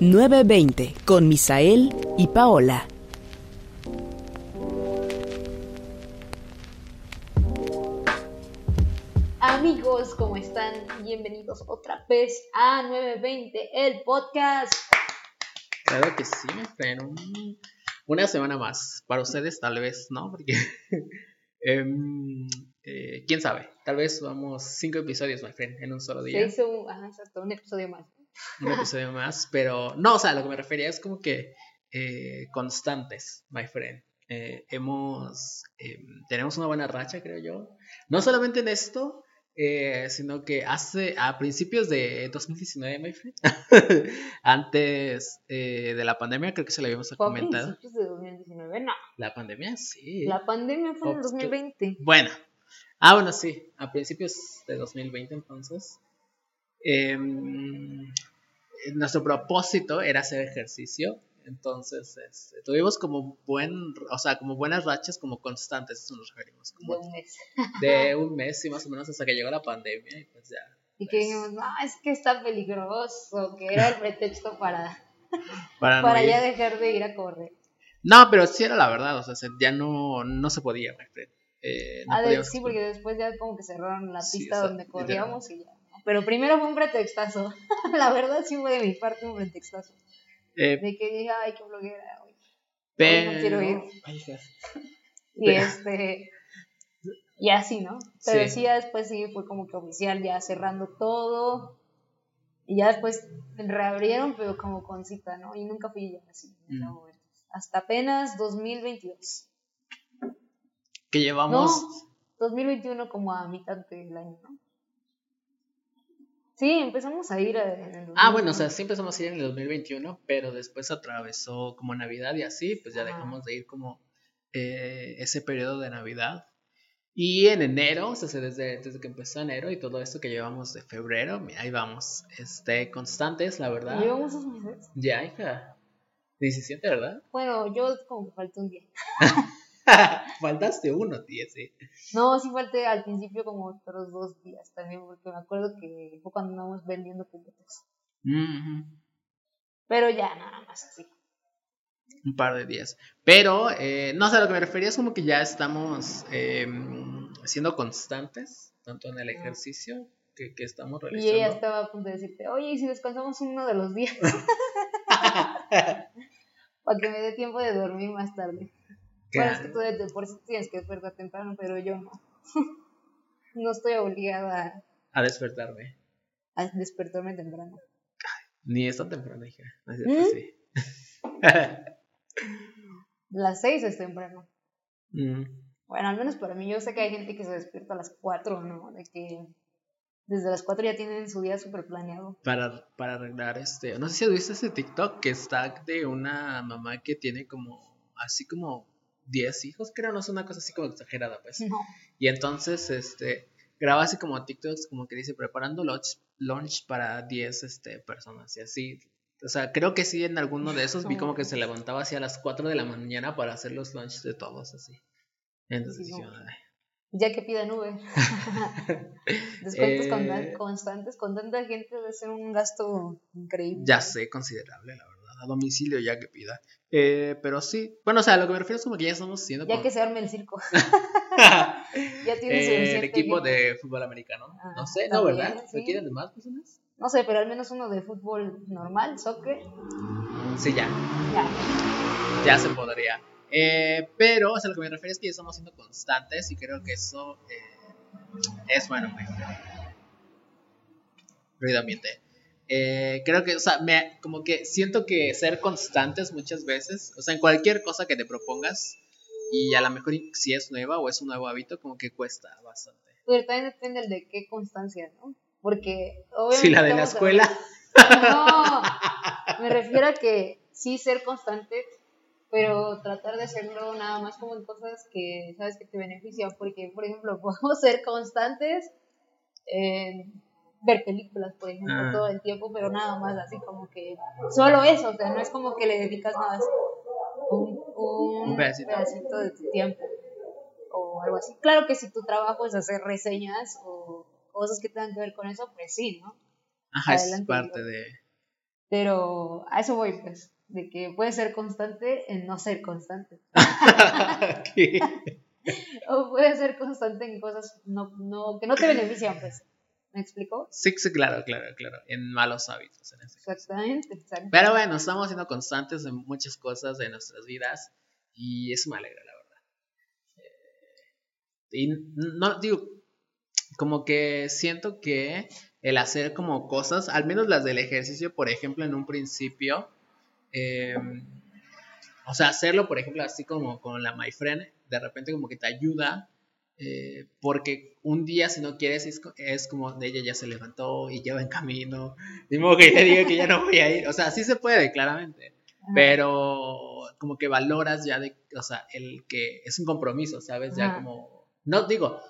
920 con Misael y Paola. Amigos, ¿cómo están? Bienvenidos otra vez a 920, el podcast. Claro que sí, me friend. Una semana más. Para ustedes, tal vez, ¿no? Porque. em, eh, quién sabe. Tal vez vamos cinco episodios, my friend, en un solo día. Se hizo un, ajá, exacto, un episodio más. Un episodio más. Pero no, o sea, lo que me refería es como que eh, constantes, my friend. Eh, hemos. em, tenemos una buena racha, creo yo. No solamente en esto, eh, sino que hace a principios de 2019, my friend, antes eh, de la pandemia, creo que se lo habíamos Fue a comentado. principios de 2019, no. La pandemia, sí. La pandemia fue en el Ops, que- 2020. Bueno, ah, bueno, sí, a principios de 2020 entonces. em, nuestro propósito era hacer ejercicio, entonces este, tuvimos como buen, o sea, como buenas rachas, como constantes, eso nos referimos, De como un mes. de un mes y más o menos hasta que llegó la pandemia y pues ya. Y que dijimos, no, es que está peligroso, que era el pretexto para, Para, no para ir. ya dejar de ir a correr. No, pero sí era la verdad, o sea, se- ya no, no se podía. Eh, no Ah, de- sí, porque después ya como que cerraron la Sí, pista o sea, donde corríamos y ya. Pero primero fue un pretextazo. la verdad sí fue de mi parte un pretextazo. Eh, De que dije, ay, qué bloguera. hoy". pero... no quiero ir. Y Pero- este. Y así, ¿no? Pero Sí. después sí fue como que oficial, ya cerrando todo. Y ya después reabrieron, pero como con cita, ¿no? Y nunca fui ya así. Mm. no, hasta apenas 2022. Que llevamos... No, 2021 como a mitad del año, ¿no? Sí, empezamos a ir a- en el Ah, bueno, o 2021. sea, sí empezamos a ir en el 2021, pero después atravesó como Navidad y así, pues ya dejamos de ir como eh, ese periodo de Navidad. Y en enero, o sea, desde, desde que empezó enero y todo esto que llevamos de febrero, ahí vamos, este, constantes, la verdad. Llevamos dos meses. Ya, hija. 17, ¿verdad? Bueno, yo como que falté un día. Faltaste uno, tía, sí. No, sí falté al principio como otros dos días también, porque me acuerdo que fue cuando andábamos vendiendo. Ujú. Pero ya, nada más así. un par de días. Pero, eh, no sé, a lo que me refería es como que ya estamos eh, siendo constantes, tanto en el ejercicio que, que estamos Y realizando. ella estaba a punto de decirte, oye, ¿y si descansamos uno de los días? Para que me dé tiempo de dormir más tarde. Bueno, es que tú de por sí tienes que despertar temprano, pero yo no. no estoy obligada A despertarme. a despertarme temprano. Ni es tan temprano, hija. No es ¿Mm? sí. Las seis es temprano. Mm, Bueno, al menos para mí, yo sé que hay gente que se despierta a las cuatro, ¿no? De que desde las cuatro ya tienen su día súper planeado. para, para arreglar este. No sé si has visto ese TikTok que está de una mamá que tiene como. Así como 10 hijos, creo, no es una cosa así como exagerada, pues. No. Y entonces, este, graba así como TikToks, como que dice, preparando lunch, lunch para 10 este, personas y así. O sea, creo que sí, en alguno de esos vi como que se levantaba así a las 4 de la mañana para hacer los lunch de todos, así. Entonces. Ya que pidan Uber. Descuentos Eh. constantes con tanta gente debe ser un gasto increíble. ya sé, considerable, la verdad. A domicilio ya que pida. Eh, pero sí, bueno, o sea, lo que me refiero es como que ya estamos siendo Ya como- que se arme el circo. ya tiene Eh, el equipo de fútbol americano. Ah, no sé, no, ¿verdad? sí. ¿Requieren de más personas? No sé, pero al menos uno de fútbol normal, soccer. Sí, ya. Ya. ya se podría. Eh, pero, o sea, lo que me refiero es que ya estamos siendo constantes y creo que eso eh, es bueno. pues. Ruido ambiente. Eh, creo que, o sea, me, como que siento que ser constantes muchas veces, o sea, en cualquier cosa que te propongas, y a lo mejor si es nueva o es un nuevo hábito, como que cuesta bastante. Pero también depende de qué constancia, ¿no? Porque obviamente. Si la de la escuela, No, me refiero a que sí ser constante, pero tratar de hacerlo nada más como en cosas que sabes que te benefician, porque por ejemplo podemos ser constantes en ver películas, por ejemplo, Ah. todo el tiempo, pero nada más así como que solo eso, o sea, no es como que le dedicas más un, un Un pedacito. pedacito de tu tiempo o algo así. Claro que si tu trabajo es hacer reseñas o cosas que tengan que ver con eso, pues sí, ¿no? ajá, es parte digo. de, Pero a eso voy, pues, de que puedes ser constante en no ser constante. O puedes ser constante en cosas no, no, que no te benefician, pues. ¿Me explico? Sí, sí, claro, claro, claro. En malos hábitos. En ese caso. Exactamente, exacto. Pero bueno, estamos siendo constantes en muchas cosas de nuestras vidas y eso me alegra, la verdad. Eh, Y no, digo, como que siento que el hacer como cosas, al menos las del ejercicio, por ejemplo, en un principio, eh, o sea, hacerlo, por ejemplo, así como con la My Friend, de repente como que te ayuda, eh, porque un día si no quieres es, es como de ella ya se levantó y ya va en camino, ni modo que ella diga que ya no voy a ir, o sea, sí se puede, claramente, Ajá. pero como que valoras ya de, o sea, el que es un compromiso, ¿sabes? Ya Ajá. como, no digo,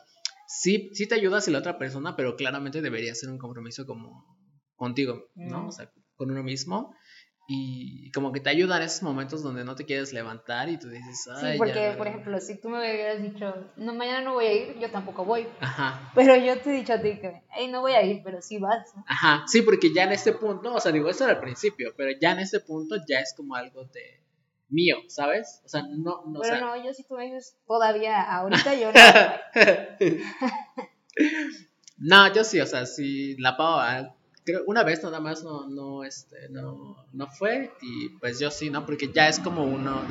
sí, sí te ayuda si la otra persona, pero claramente debería ser un compromiso como contigo, ¿no? Mm. O sea, con uno mismo. Y como que te ayuda en esos momentos donde no te quieres levantar y tú dices, Sí, porque, ya". por ejemplo, si tú me hubieras dicho, no, mañana no voy a ir, yo tampoco voy. Ajá, Pero yo te he dicho a ti que, hey, no voy a ir, pero sí vas. ajá, sí, porque ya en este punto, o sea, digo, eso era al principio, pero ya en este punto ya es como algo de mío, ¿sabes? O sea, no, no, o Pero sea, no, yo si tú me dices, todavía, ahorita yo no. No, yo sí, o sea, sí, la Pau, ah, creo, una vez nada más no, no, este, no, no fue, y pues yo sí, ¿no? Porque ya es como uno,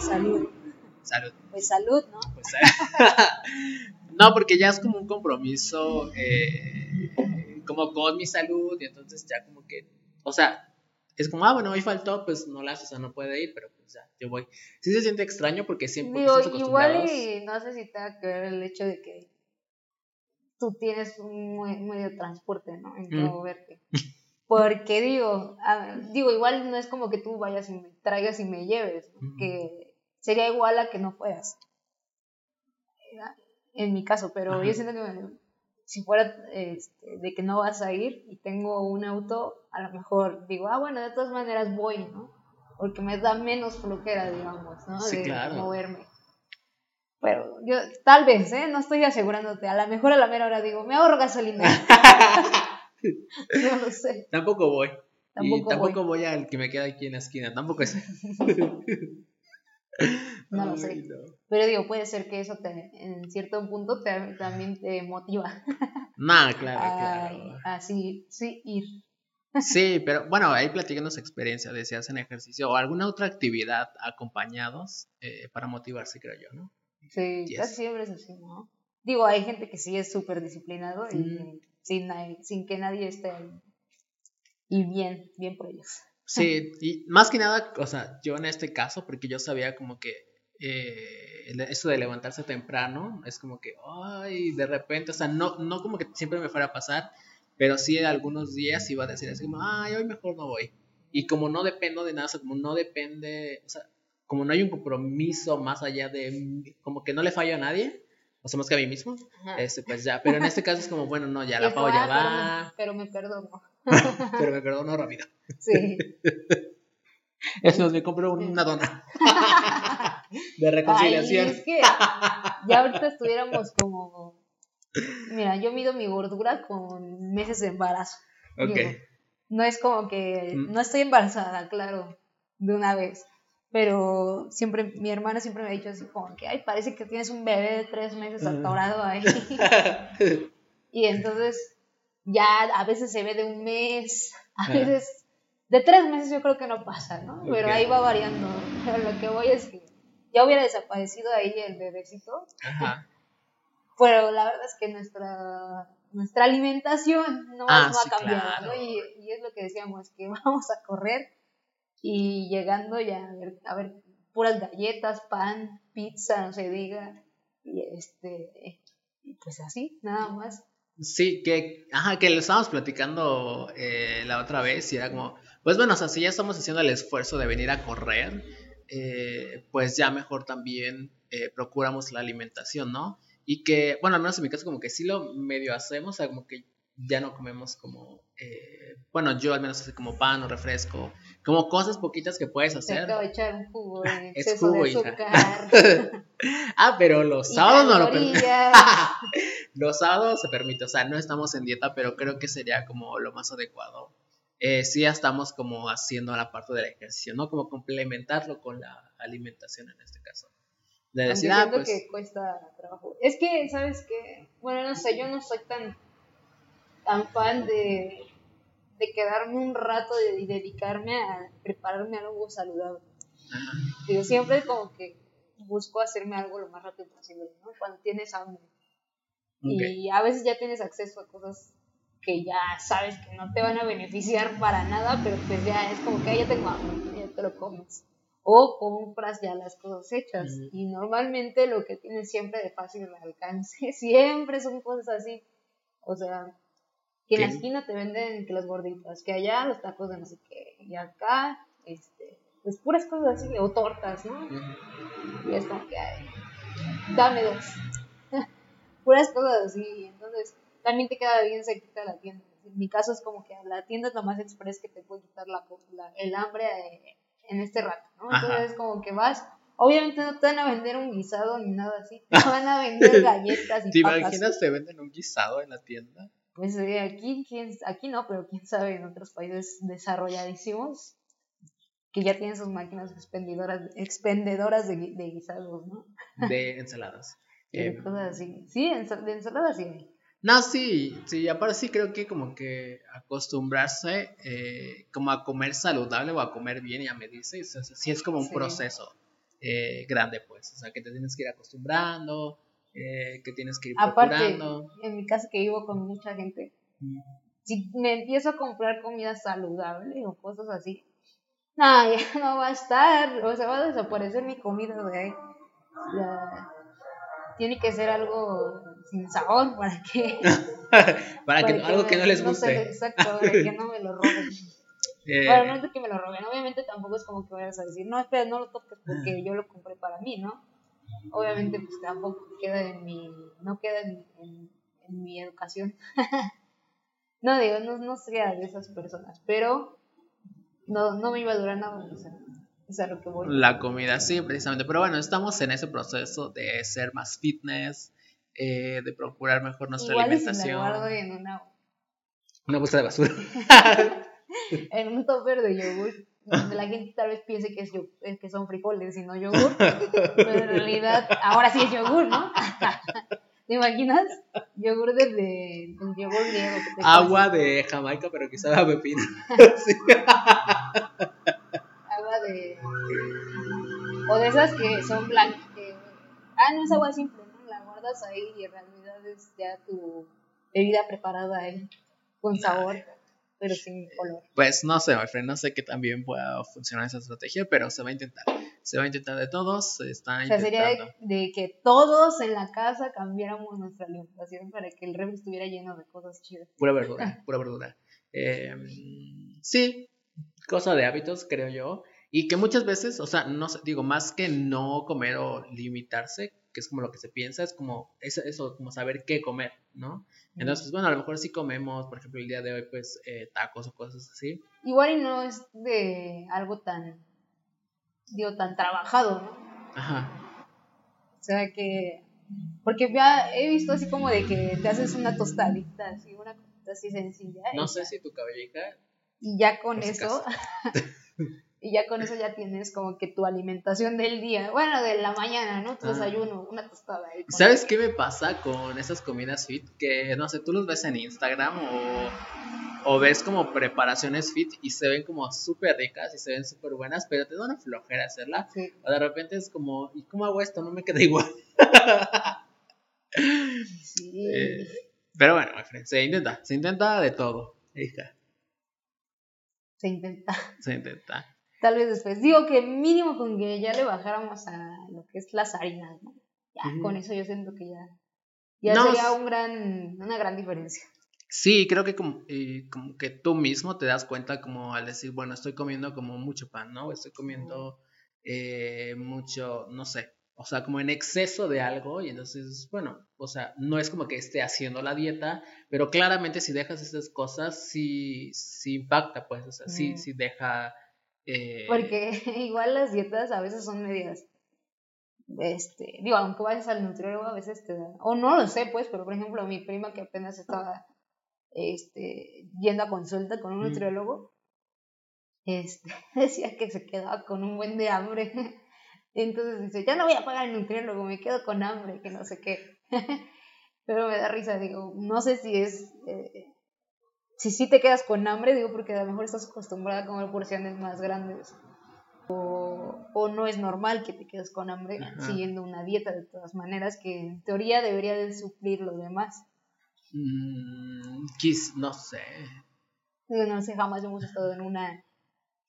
salud. salud, Pues salud, ¿no? pues, no, porque ya es como un compromiso, eh, como con mi salud, y entonces ya como que, o sea, es como, ah, bueno, hoy faltó, pues no la hace, o sea, no puede ir, pero pues ya, yo voy. Sí se siente extraño porque siempre Digo, igual y no sé si tenga que ver el hecho de que tú tienes un medio de transporte, ¿no? En que Mm. moverte. Porque digo, a- digo, igual no es como que tú vayas y me traigas y me lleves, que sería igual a que no fueras. En mi caso, pero Ajá. yo siento que si fuera este, de que no vas a ir y tengo un auto, a lo mejor digo, ah, bueno, de todas maneras voy, ¿no? Porque me da menos flojera, digamos, ¿no? Sí, de claro. moverme. Pero yo, tal vez, ¿eh? No estoy asegurándote. A lo mejor a la mera hora digo, me ahorro gasolina. no lo sé. Tampoco voy. Tampoco y tampoco voy. al que me queda aquí en la esquina, tampoco es. No lo Ay, sé. no. Pero digo, puede ser que eso te, en cierto punto te, también te motiva Nah, claro, claro. a sí, sí ir. Sí, pero bueno, ahí platican su experiencia de si hacen ejercicio o alguna otra actividad acompañados eh, para motivarse, creo yo, ¿no? Sí, Yes. casi siempre es así, ¿no? Digo, hay gente que sí es súper disciplinado y Mm. sin, sin que nadie esté ahí. Y bien, bien por ellos. Sí, y más que nada, o sea, yo en este caso, porque yo sabía como que eh, eso de levantarse temprano es como que, ay, de repente, o sea, no, no como que siempre me fuera a pasar, pero sí algunos días iba a decir así como, ay, hoy mejor no voy. Y como no dependo de nada, o sea, como no depende, o sea, como no hay un compromiso más allá de, como que no le fallo a nadie, o sea, más que a mí mismo, este, pues ya, pero en este caso es como, bueno, no, ya la pago ya "Ah, va, Pero me, pero me perdono. pero me perdono rápido. Sí. Es más, me compro una dona de reconciliación. Ay, es que ya ahorita estuviéramos como. Mira, yo mido mi gordura con meses de embarazo. ok. Digo, no es como que. Mm. No estoy embarazada, claro, de una vez. Pero siempre, mi hermana siempre me ha dicho así como que, ay, parece que tienes un bebé de tres meses atorado ahí. y entonces ya a veces se ve de un mes, a Ah. veces de tres meses yo creo que no pasa, ¿no? Pero ahí va variando. Pero lo que voy es que ya hubiera desaparecido ahí el bebecito, Ajá. pero la verdad es que nuestra nuestra alimentación no, Ah, no sí, ha cambiado, claro. ¿no? Y, y es lo que decíamos, que vamos a correr y llegando ya a ver, puras galletas, pan, pizza, no se diga, y este, pues así, nada más. Sí, que, ajá, que lo estábamos platicando eh, la otra vez y era como, pues bueno, o sea, si ya estamos haciendo el esfuerzo de venir a correr, eh, pues ya mejor también eh, procuramos la alimentación, ¿no? Y que, bueno, al menos en mi caso como que sí lo medio hacemos, o sea, como que ya no comemos como bueno, yo al menos hace como pan o refresco, como cosas poquitas que puedes hacer. echar un jugo de Es jugo, de azúcar. ah, pero los y sábados no lo calorías. Los sábados se permite, o sea, no estamos en dieta, pero creo que sería como lo más adecuado. Eh, sí, ya estamos como haciendo la parte del ejercicio, ¿no? Como complementarlo con la alimentación en este caso. De decir, ah, pues. que cuesta trabajo. Es que, ¿sabes qué? Bueno, no sé, yo no soy tan, tan fan de, de quedarme un rato de- y dedicarme a prepararme algo saludable. Digo, siempre como que busco hacerme algo lo más rápido posible, ¿no? Cuando tienes hambre. Y a veces ya tienes acceso a cosas que ya sabes que no te van a beneficiar para nada, pero pues ya es como que "Ay, ya tengo hambre, ya te lo comes. O compras ya las cosas hechas. Y normalmente lo que tienes siempre de fácil alcance, siempre son cosas así. O sea, que en la esquina te venden que las gorditas, que allá los tacos de no sé qué, y acá, este, pues puras cosas así, o tortas, ¿no? Y es como que, ay, dame dos. Puras cosas así. Entonces, también te queda bien cerquita la tienda. En mi caso es como que la tienda es lo más express que te puede quitar la, la- el hambre eh, en este rato, ¿no? Ajá. Entonces, es como que vas. Obviamente no te van a vender un guisado ni nada así. Te van a vender galletas y ¿Te papas. imaginas te venden un guisado en la tienda? Pues eh, aquí, quién- aquí no, pero quién sabe en otros países desarrolladísimos que ya tienen sus máquinas expendedoras, expendedoras de, de guisados, ¿no? De ensaladas. De Eh, cosas así. Sí, de ensalada sí. No, sí, sí, aparte sí creo que como que acostumbrarse eh, como a comer saludable o a comer bien y a medirse, o sea, sí es como un Sí. proceso eh, grande, pues, o sea, que te tienes que ir acostumbrando, eh, que tienes que ir Aparte, procurando. en mi casa que vivo con mucha gente, Mm. si me empiezo a comprar comida saludable o cosas así, no, ya no va a estar, o sea, va a desaparecer mi comida ahí. Ya, tiene que ser algo sin sabor para que, Para que algo me- que no les guste. le- exacto, para que no me lo roben. Eh, Bueno, no es de que me lo roben, obviamente tampoco es como que vayas a decir, no, espera, no lo toques porque yo lo compré para mí, ¿no? Obviamente pues tampoco queda en mi, no queda en, en- en mi educación. no digo, no, no sería de esas personas, pero no, no me iba a durar nada, o sea, es a lo que voy. La comida, sí, precisamente. Pero bueno, estamos en ese proceso de ser más fitness, eh, de procurar mejor nuestra Igual alimentación. guardo en una, Una bolsa de basura. en un topper de yogur, donde la gente tal vez piense que, es eh, que son frijoles y no yogur, pero en realidad ahora sí es yogur, ¿no? ¿Te imaginas? Yogur desde el yogur griego. que te Agua de Jamaica, pero sabe a pepino. Sí. Agua de... O de esas que son blancas. que- Ah, no es agua simple, ¿no? La guardas ahí y en realidad es ya tu bebida preparada ahí, con sabor, pero sin color. Pues no sé, my friend, no sé qué también pueda funcionar esa estrategia, pero se va a intentar. Se va a intentar de todos, se está O sea, sería de, de que todos en la casa cambiáramos nuestra alimentación para que el refri estuviera lleno de cosas chidas. Pura verdura, pura verdura. Eh, sí, cosa de hábitos, creo yo. Y que muchas veces, o sea, no digo, más que no comer o limitarse, que es como lo que se piensa, es como eso, eso como saber qué comer, ¿no? Entonces, bueno, a lo mejor sí comemos, por ejemplo, el día de hoy, pues, eh, tacos o cosas así. Igual y no es de algo tan, digo, tan trabajado, ¿no? Ajá. O sea que, porque ya he visto así como de que te haces una tostadita, así, una cosita así sencilla. No sé ya- si tu cabellita Y ya con eso, y ya con eso ya tienes como que tu alimentación del día, bueno, de la mañana, ¿no? Tu Ah. desayuno, una tostada. ahí ¿Sabes qué me pasa con esas comidas fit? Que no sé, tú los ves en Instagram o, o ves como preparaciones fit y se ven como súper ricas y se ven súper buenas, pero te da una flojera hacerla. Sí. O de repente es como, ¿y cómo hago esto? No me queda igual. Sí. Eh, pero bueno, se intenta, se intenta de todo, hija, Se intenta. se intenta. Tal vez después. Digo que mínimo con que ya le bajáramos a lo que es las harinas, ¿no? Ya, con eso yo siento que ya, ya No, sería un gran, una gran diferencia. Sí, creo que como, eh, como que tú mismo te das cuenta como al decir, bueno, estoy comiendo como mucho pan, ¿no? Estoy comiendo eh, mucho, no sé, o sea, como en exceso de algo y entonces, bueno, o sea, no es como que esté haciendo la dieta, pero claramente si dejas esas cosas, sí, sí impacta, pues, o sea, sí, sí deja... eh, Porque igual las dietas a veces son medidas. Este, digo, aunque vayas al nutriólogo, a veces te dan, o no lo sé, pues, pero por ejemplo, mi prima que apenas estaba este, yendo a consulta con un Mm. nutriólogo, este, decía que se quedaba con un buen de hambre. Entonces dice, ya no voy a pagar el nutriólogo, me quedo con hambre, que no sé qué. Pero me da risa, digo, no sé si es, eh, si sí te quedas con hambre, digo, porque a lo mejor estás acostumbrada a comer porciones más grandes. O, o no es normal que te quedes con hambre Ajá. siguiendo una dieta de todas maneras, que en teoría debería de suplir lo demás. mm, quis- no sé, Digo, no sé, jamás hemos estado en una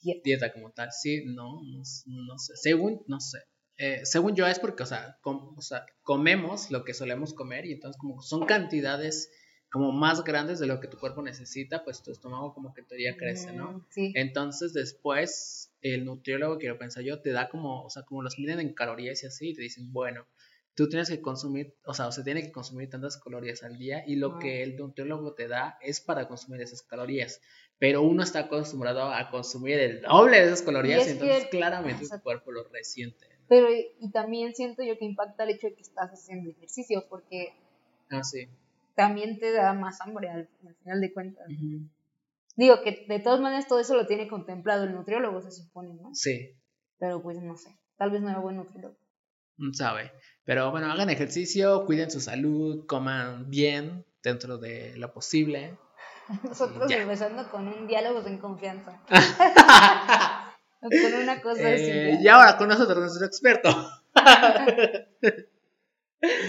dieta. dieta como tal, sí, no, no, no sé, según, no sé. Eh, según yo es porque, o sea, com- o sea, comemos lo que solemos comer y entonces como son cantidades como más grandes de lo que tu cuerpo necesita, pues tu estómago como que todavía crece, ¿no? Mm, Sí. Entonces después el nutriólogo, quiero pensar yo, te da como, o sea, como los miden en calorías y así, y te dicen, bueno, tú tienes que consumir, o sea, o se tiene que consumir tantas calorías al día y lo Ah. que el nutriólogo te da es para consumir esas calorías. Pero uno está acostumbrado a consumir el doble de esas calorías es y, entonces que- claramente tu Exacto. cuerpo lo resiente. Pero y también siento yo que impacta el hecho de que estás haciendo ejercicio, porque Ah, sí. También te da más hambre al, al final de cuentas. Digo que de todas maneras todo eso lo tiene contemplado el nutriólogo, se supone, ¿no? Sí, Pero pues no sé, tal vez no era buen nutriólogo. no sabe. Pero bueno, hagan ejercicio, cuiden su salud, coman bien dentro de lo posible. Nosotros Ya. empezando con un diálogo en confianza. Con una cosa así. Eh, y ahora con nosotros nuestro experto.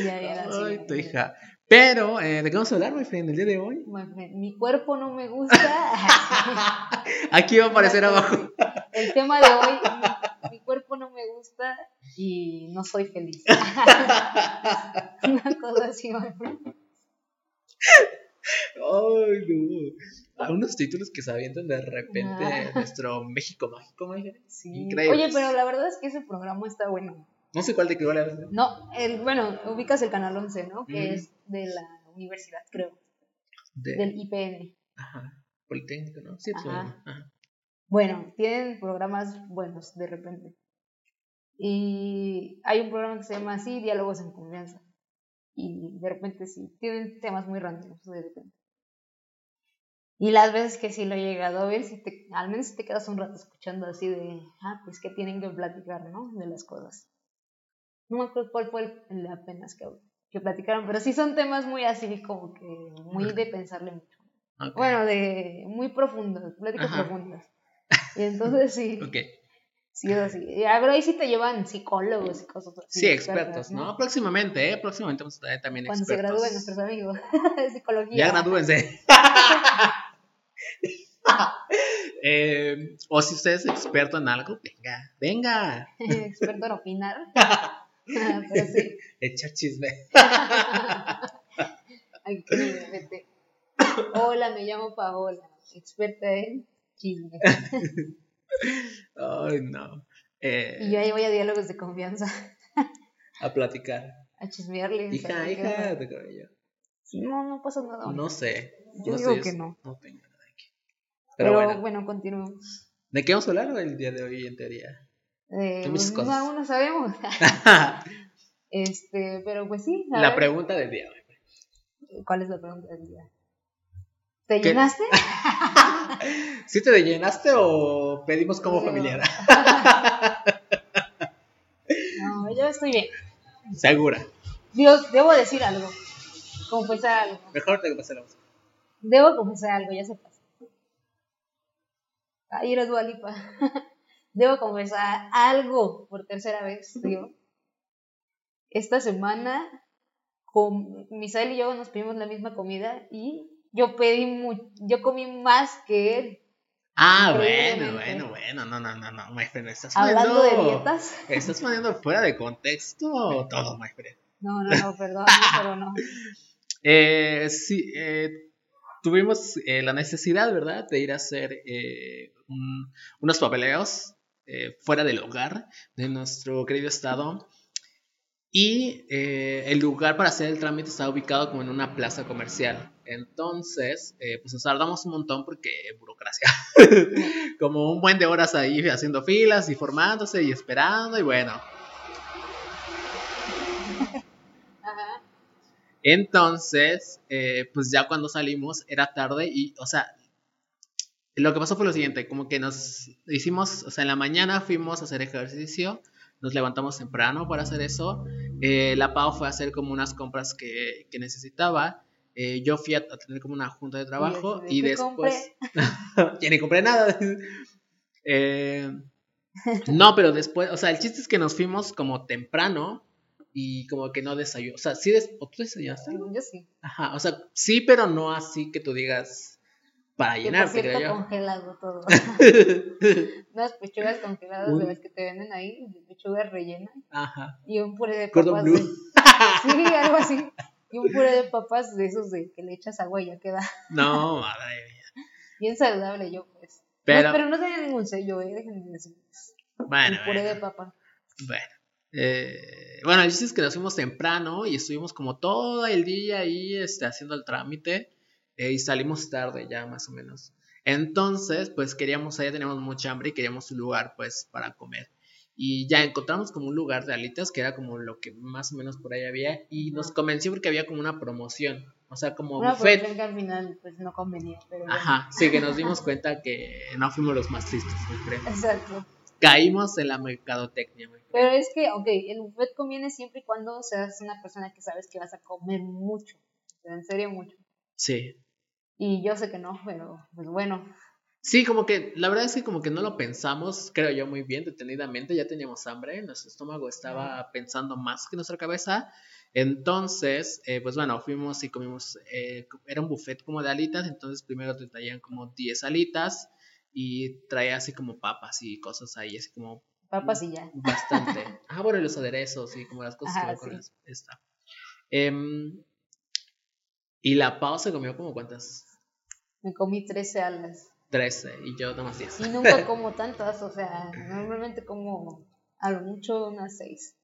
Ya, Ay, tu hija. Pero, eh, ¿de qué vamos a hablar, my friend, el día de hoy? My friend, Mi cuerpo no me gusta. Aquí va a aparecer abajo. El tema de hoy, mi, mi cuerpo no me gusta y no soy feliz. Una cosa así, my friend. Ay, no. Hay unos títulos que se avientan de repente Ah. nuestro México mágico, my friend. Sí. Increíble. Oye, pero la verdad es que ese programa está bueno. No sé cuál de qué vale. No, el, bueno, ubicas el canal 11, ¿no? Que es de la universidad, creo, De... del IPN. Ajá. Politécnico, ¿no? Sí, pues, Ajá. ajá. Bueno, tienen programas buenos de repente. Y hay un programa que se llama así, Diálogos en Confianza. Y de repente sí, tienen temas muy randoms de repente. Y las veces que sí lo he llegado a ver, si te, al menos si te quedas un rato escuchando así de, ah, pues que tienen que platicar, ¿no? De las cosas. No me acuerdo cuál fue el, apenas que, que platicaron, pero sí son temas muy así, como que muy de pensarle mucho. Bueno, de muy profundas, pláticas Ajá. profundas. Y entonces sí, Ok. sí es así. Y, a ver, ahí sí te llevan psicólogos y cosas así. Sí, expertos, ¿no? Próximamente, ¿eh? Próximamente vamos a traer también Cuando se expertos. gradúen nuestros amigos de psicología. Ya gradúense. Eh, o si usted es experto en algo, venga, venga, Experto en opinar. Pero sí, echar chisme. GPT. Hola, me llamo Paola, experta en chisme. Ay, no. Eh, Y yo ahí voy a diálogos de confianza, a platicar. a chismearle. Hija, ¿sabes qué hija, de cabello. No, no pasa nada. No sé. Yo no digo sé, que no. No tengo nada aquí. Pero, Pero, bueno, bueno, continuemos. ¿de qué vamos a hablar el día de hoy en teoría? Eh, Hay muchas pues, cosas. aún no sabemos. Este, pero pues sí. La ver, pregunta del día. ¿Cuál es la pregunta del día? ¿Te ¿Qué? llenaste? ¿Sí te llenaste o pedimos como familiar? No, yo estoy bien. Segura. Dios, debo decir algo. Confesar algo. Mejor te pasemos. Debo confesar algo, ya se pasó. Ahí eres Dualipa. Debo confesar algo por tercera vez, digo. Esta semana, con Misael y yo nos pedimos la misma comida y yo pedí mu- yo comí más que él. Ah, bueno, bueno, bueno. No, no, no, no, my friend. Estás Hablando de poniendo- dietas. Estás poniendo fuera de contexto todo, my friend. No, no, no, perdón, pero no. Eh, sí, eh, tuvimos eh, la necesidad, ¿verdad?, de ir a hacer eh, un- unos papeleos eh, fuera del hogar de nuestro querido estado. Y eh, el lugar para hacer el trámite estaba ubicado como en una plaza comercial. Entonces, eh, pues nos tardamos un montón porque burocracia. como un buen de horas ahí haciendo filas y formándose y esperando y bueno. Entonces, eh, pues ya cuando salimos era tarde y, o sea, lo que pasó fue lo siguiente, como que nos hicimos, o sea, en la mañana fuimos a hacer ejercicio, nos levantamos temprano para hacer eso, eh, la Pau fue a hacer como unas compras que, que necesitaba, eh, yo fui a, a tener como una junta de trabajo ¿de y después... ya ni compré nada. Eh, no, pero después, o sea, el chiste es que nos fuimos como temprano y como que no desayunó, o sea, sí, des ¿o tú desayunaste? Yo sí. Ajá, o sea, sí, pero no así que tú digas para cierto, creo yo. congelado todo. Unas pechugas congeladas Un- de las que te venden ahí, pechugas rellenas. Ajá. Y un puré de papas. de- Sí, algo así. Y un puré de papas de esos de que le echas agua y ya queda No, madre mía. bien saludable yo, pues. Pero- No, pero no tenía ningún sello, eh, déjenme decirles. Bueno, el puré bueno. de papa. Bueno, eh, bueno, el chiste es que nos fuimos temprano y estuvimos como todo el día ahí este, haciendo el trámite eh, y salimos tarde ya más o menos. Entonces, pues queríamos, allá teníamos mucha hambre y queríamos un lugar pues para comer. Y ya encontramos como un lugar de alitas que era como lo que más o menos por ahí había y nos convenció porque había como una promoción, o sea, como Una buffet. que al final pues no convenía, pero bueno. Ajá, sí, que nos dimos cuenta que no fuimos los más listos, muy creo. Exacto. Caímos en la mercadotecnia, Pero es que, ok, el buffet conviene siempre y cuando seas una persona que sabes que vas a comer mucho. En serio, mucho. Sí. Y yo sé que no, pero pues bueno. Sí, como que la verdad es que como que no lo pensamos, creo yo, muy bien, detenidamente, ya teníamos hambre, nuestro estómago estaba pensando más que nuestra cabeza. Entonces, eh, pues bueno, fuimos y comimos, eh, era un buffet como de alitas, entonces primero te traían como 10 alitas y traía así como papas y cosas ahí, así como Papas y ya. bastante. ah, bueno, los aderezos y como las cosas Ajá, que van con sí. las- esta. Em, y la Pau se comió como cuántas? Me comí 13 alas. 13 y yo nomás 10. Y nunca como tantas, o sea, normalmente como a lo mucho unas 6.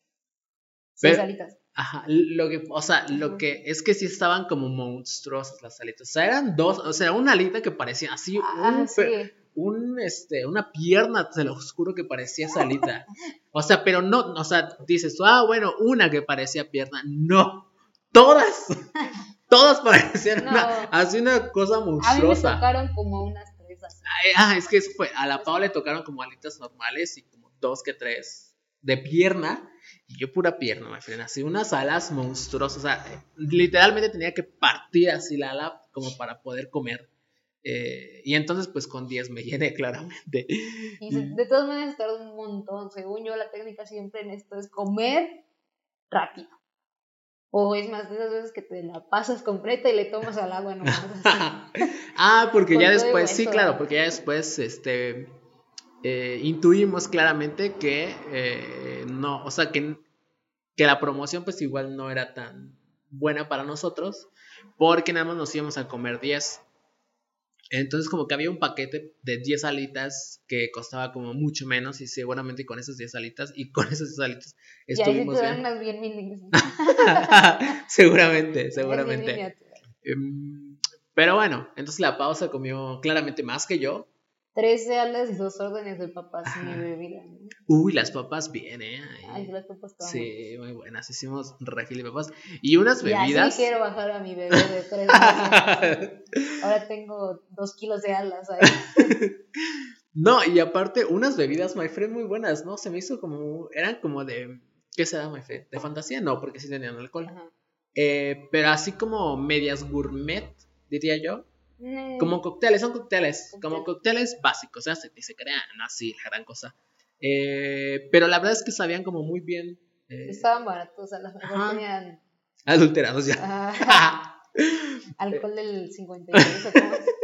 6 Pero- alitas. Ajá, lo que, o sea, lo que es que sí estaban como monstruosas las alitas. O sea, eran dos, o sea, una alita que parecía así, Ah, un, sí. pe- un, este, una pierna, te lo juro que parecía esa alita. O sea, pero no, o sea, dices, ah, bueno, una que parecía pierna. No, todas, todas parecían No. una, así una cosa A mí me monstruosa. tocaron como unas 3 así. Ah, es que eso fue, a la Pau le tocaron como alitas normales y como dos que tres de pierna. Y yo pura pierna, me frena, así unas alas monstruosas. O sea, literalmente tenía que partir así la ala como para poder comer. Eh, y entonces, pues con 10 me llené claramente. Y de todas maneras tarda un montón. Según yo, la técnica siempre en esto es comer rápido. O es más de esas veces que te la pasas completa y le tomas al agua nomás. ah, porque ya después, sí, claro, porque ya después, este, eh, intuimos claramente que eh, no, o sea, que, que la promoción pues igual no era tan buena para nosotros, porque nada más nos íbamos a comer 10. Entonces como que había un paquete de 10 alitas que costaba como mucho menos y seguramente con esas 10 alitas y con esas 10 alitas estuvimos bien. unas bien mini. seguramente, bien seguramente. Em, Pero bueno, entonces la pausa comió claramente más que yo. 13 alas y dos órdenes de papas y mi bebida. ¿no? Uy, las papas bien, ¿eh? Ay, las papas estaban Sí, muy buenas. Hicimos refil de papas. Y unas Y bebidas. así quiero bajar a mi bebé de 3 alas. Ahora tengo 2 kilos de alas ahí. no, y aparte, unas bebidas, my friend, muy buenas, ¿no? Se me hizo como. Eran como de. ¿Qué será, my friend? ¿De fantasía? No, porque sí tenían alcohol. Ajá. Eh, pero así como medias gourmet, diría yo. Mm, Como cócteles, son cócteles. Cóctel. Como cócteles básicos, o sea, se, se crean así, la gran cosa. Eh, pero la verdad es que sabían como muy bien. eh, Estaban baratos, a lo mejor tenían adulterados ya. alcohol del 56 o como es.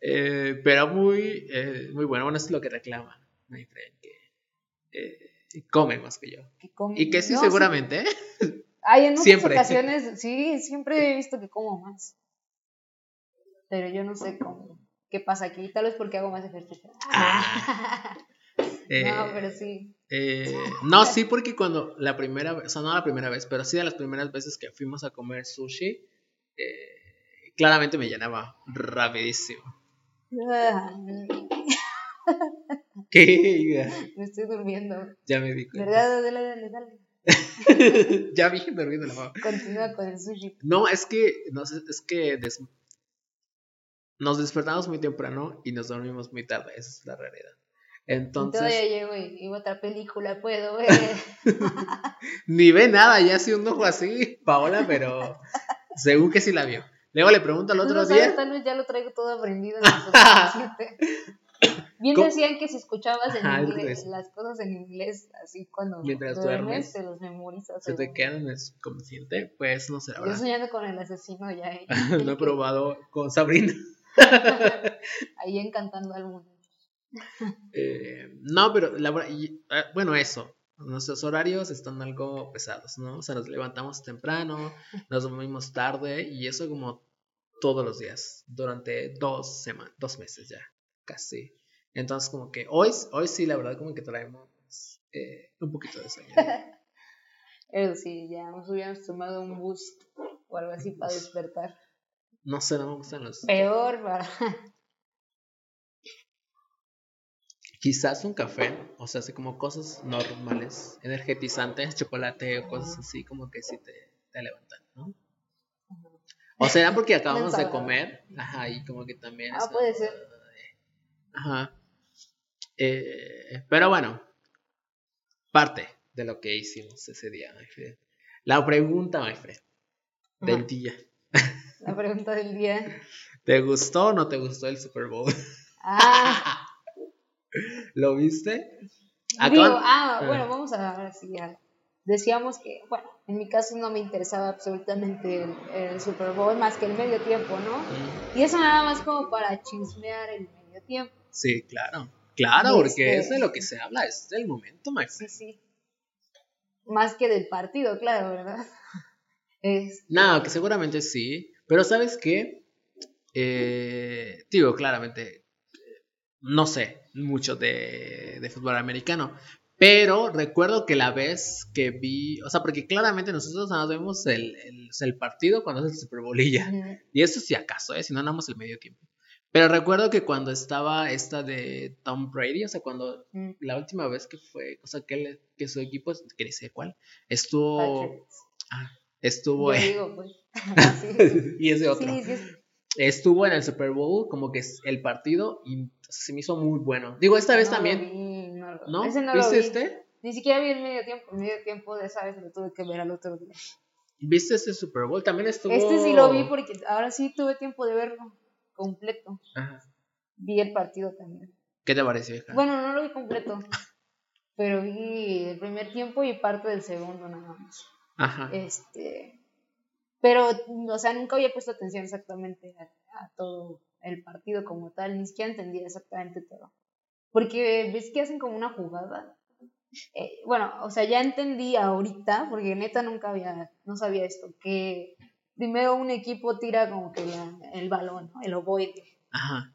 Eh, pero muy, muy bueno. Bueno, es lo que reclama my friend, que eh, come más que yo. que comen. Y que sí, No, seguramente, ¿eh? Ay, en muchas Siempre. ocasiones, sí, siempre he visto que como más. Pero yo no sé cómo, qué pasa aquí. Tal vez porque hago más ejercicio. Ah. Eh, no, pero sí. Eh, no, sí, porque cuando la primera vez, o sea, no la primera vez, pero sí de las primeras veces que fuimos a comer sushi, eh, claramente me llenaba rapidísimo. ¿Qué? Me estoy durmiendo. Ya me vi. cuenta. ¿Verdad? Dale, dale, dale. ya vi durmiendo la mamá. Continúa con el sushi. No, es que, no sé, es que des- nos despertamos muy temprano y nos dormimos muy tarde, esa es la realidad. Entonces, todavía llego y, y otra película puedo ver. ni ve nada, ya hace un ojo así, Paola, pero según que sí la vio. Luego le pregunto al otro no sabes, día. tal vez ya lo traigo todo aprendido. Bien ¿Cómo? decían que si escuchabas en Ajá, inglés, las cosas en inglés, así cuando Mientras duermes, duermes, te los memorizas. Se te quedan en el subconsciente, pues no sé, Yo soñando con el asesino ya ahí, No he probado con Sabrina. ahí encantando al mundo. Eh, no, pero la eh, bueno, eso. Nuestros horarios están algo pesados, ¿no? O sea, nos levantamos temprano, nos dormimos tarde y eso como todos los días, durante dos semanas, dos meses ya, casi. Entonces, como que hoy, hoy sí, la verdad, como que traemos eh, un poquito de sueño. Pero sí, ya nos hubiéramos tomado un boost o algo así para despertar. No sé, no me gustan los. Peor para... Quizás un café, o sea, así como cosas normales, energetizantes, chocolate o cosas así, como que sí te, te levantan, ¿no? O será porque acabamos de comer, ajá, y como que también. Ah, puede ser. Ajá. Eh, pero bueno, parte de lo que hicimos ese día, my friend. La pregunta, my friend, del día. La pregunta del día. ¿Te gustó o no te gustó el Super Bowl? Ah, ¿Lo viste? digo, ah, Ah. bueno, vamos a ahora sí ya. Decíamos que, bueno, en mi caso no me interesaba absolutamente el, el Super Bowl más que el medio tiempo, ¿no? Mm, Y eso nada más como para chismear el medio tiempo. Sí, claro. Claro, porque este- es de lo que se habla, es del momento, my Sí. Más que del partido, claro, ¿verdad? Es, No, que seguramente sí. Pero ¿sabes qué? Eh, digo, claramente, no sé mucho de, de fútbol americano. Pero recuerdo que la vez que vi, o sea, porque claramente nosotros nada más vemos el, partido cuando es el Super Bowl y ya. Y eso si acaso, ¿eh? Si no, nada más el medio tiempo. Pero recuerdo que cuando estaba esta de Tom Brady, o sea, cuando mm, la última vez que fue, o sea, que, que su equipo, que ni sé cuál, estuvo, Patriots. ah, estuvo, Yo en- digo, pues. y ese otro, Sí, estuvo en el Super Bowl, como que es el partido, y se me hizo muy bueno. Digo, esta vez No lo también, vi, no lo- ¿no? Ese no lo ¿Viste vi. este? Ni siquiera vi el medio tiempo. El medio tiempo de esa vez lo tuve que ver al otro día. ¿Viste este Super Bowl? También estuvo... Este sí lo vi porque ahora sí tuve tiempo de verlo completo. Ajá. Vi el partido también. ¿Qué te pareció, hija? Bueno, no lo vi completo, pero vi el primer tiempo y parte del segundo nada más. Ajá. Este, pero, o sea, nunca había puesto atención exactamente a, a todo el partido como tal, ni siquiera entendía exactamente todo. Porque ves que hacen como una jugada. Eh, bueno, o sea, ya entendí ahorita, porque neta nunca había, no sabía esto, que primero un equipo tira como que la- el balón, ¿no? el ovoide, Ajá.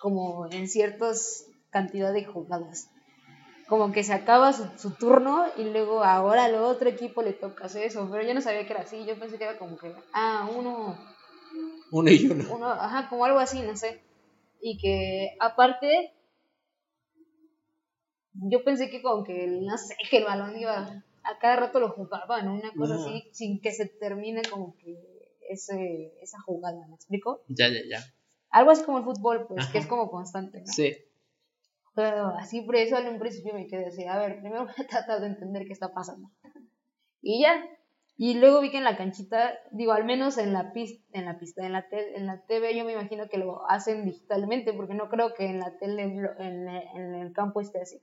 como en ciertas cantidad de jugadas. Como que se acaba su, su turno y luego ahora al otro equipo le toca hacer eso, pero yo no sabía que era así, yo pensé que era como que, ah, uno, Uno y uno. uno, ajá, como algo así, no sé. Y que aparte, yo pensé que como que, no sé, que el balón iba, a cada rato lo jugaban, ¿no? una cosa así, sin que se termine como que ese, esa jugada, ¿me explico? Ya, ya, ya. Algo así como el fútbol, pues, Ajá. que es como constante, ¿no? Sí. Pero así por eso en un principio me quedé así, a ver, primero voy a tratar de entender qué está pasando. Y ya. Y luego vi que en la canchita, digo, al menos en la pista, en la pista, en la, te- en la TV yo me imagino que lo hacen digitalmente, porque no creo que en la tele, en, en el campo esté así.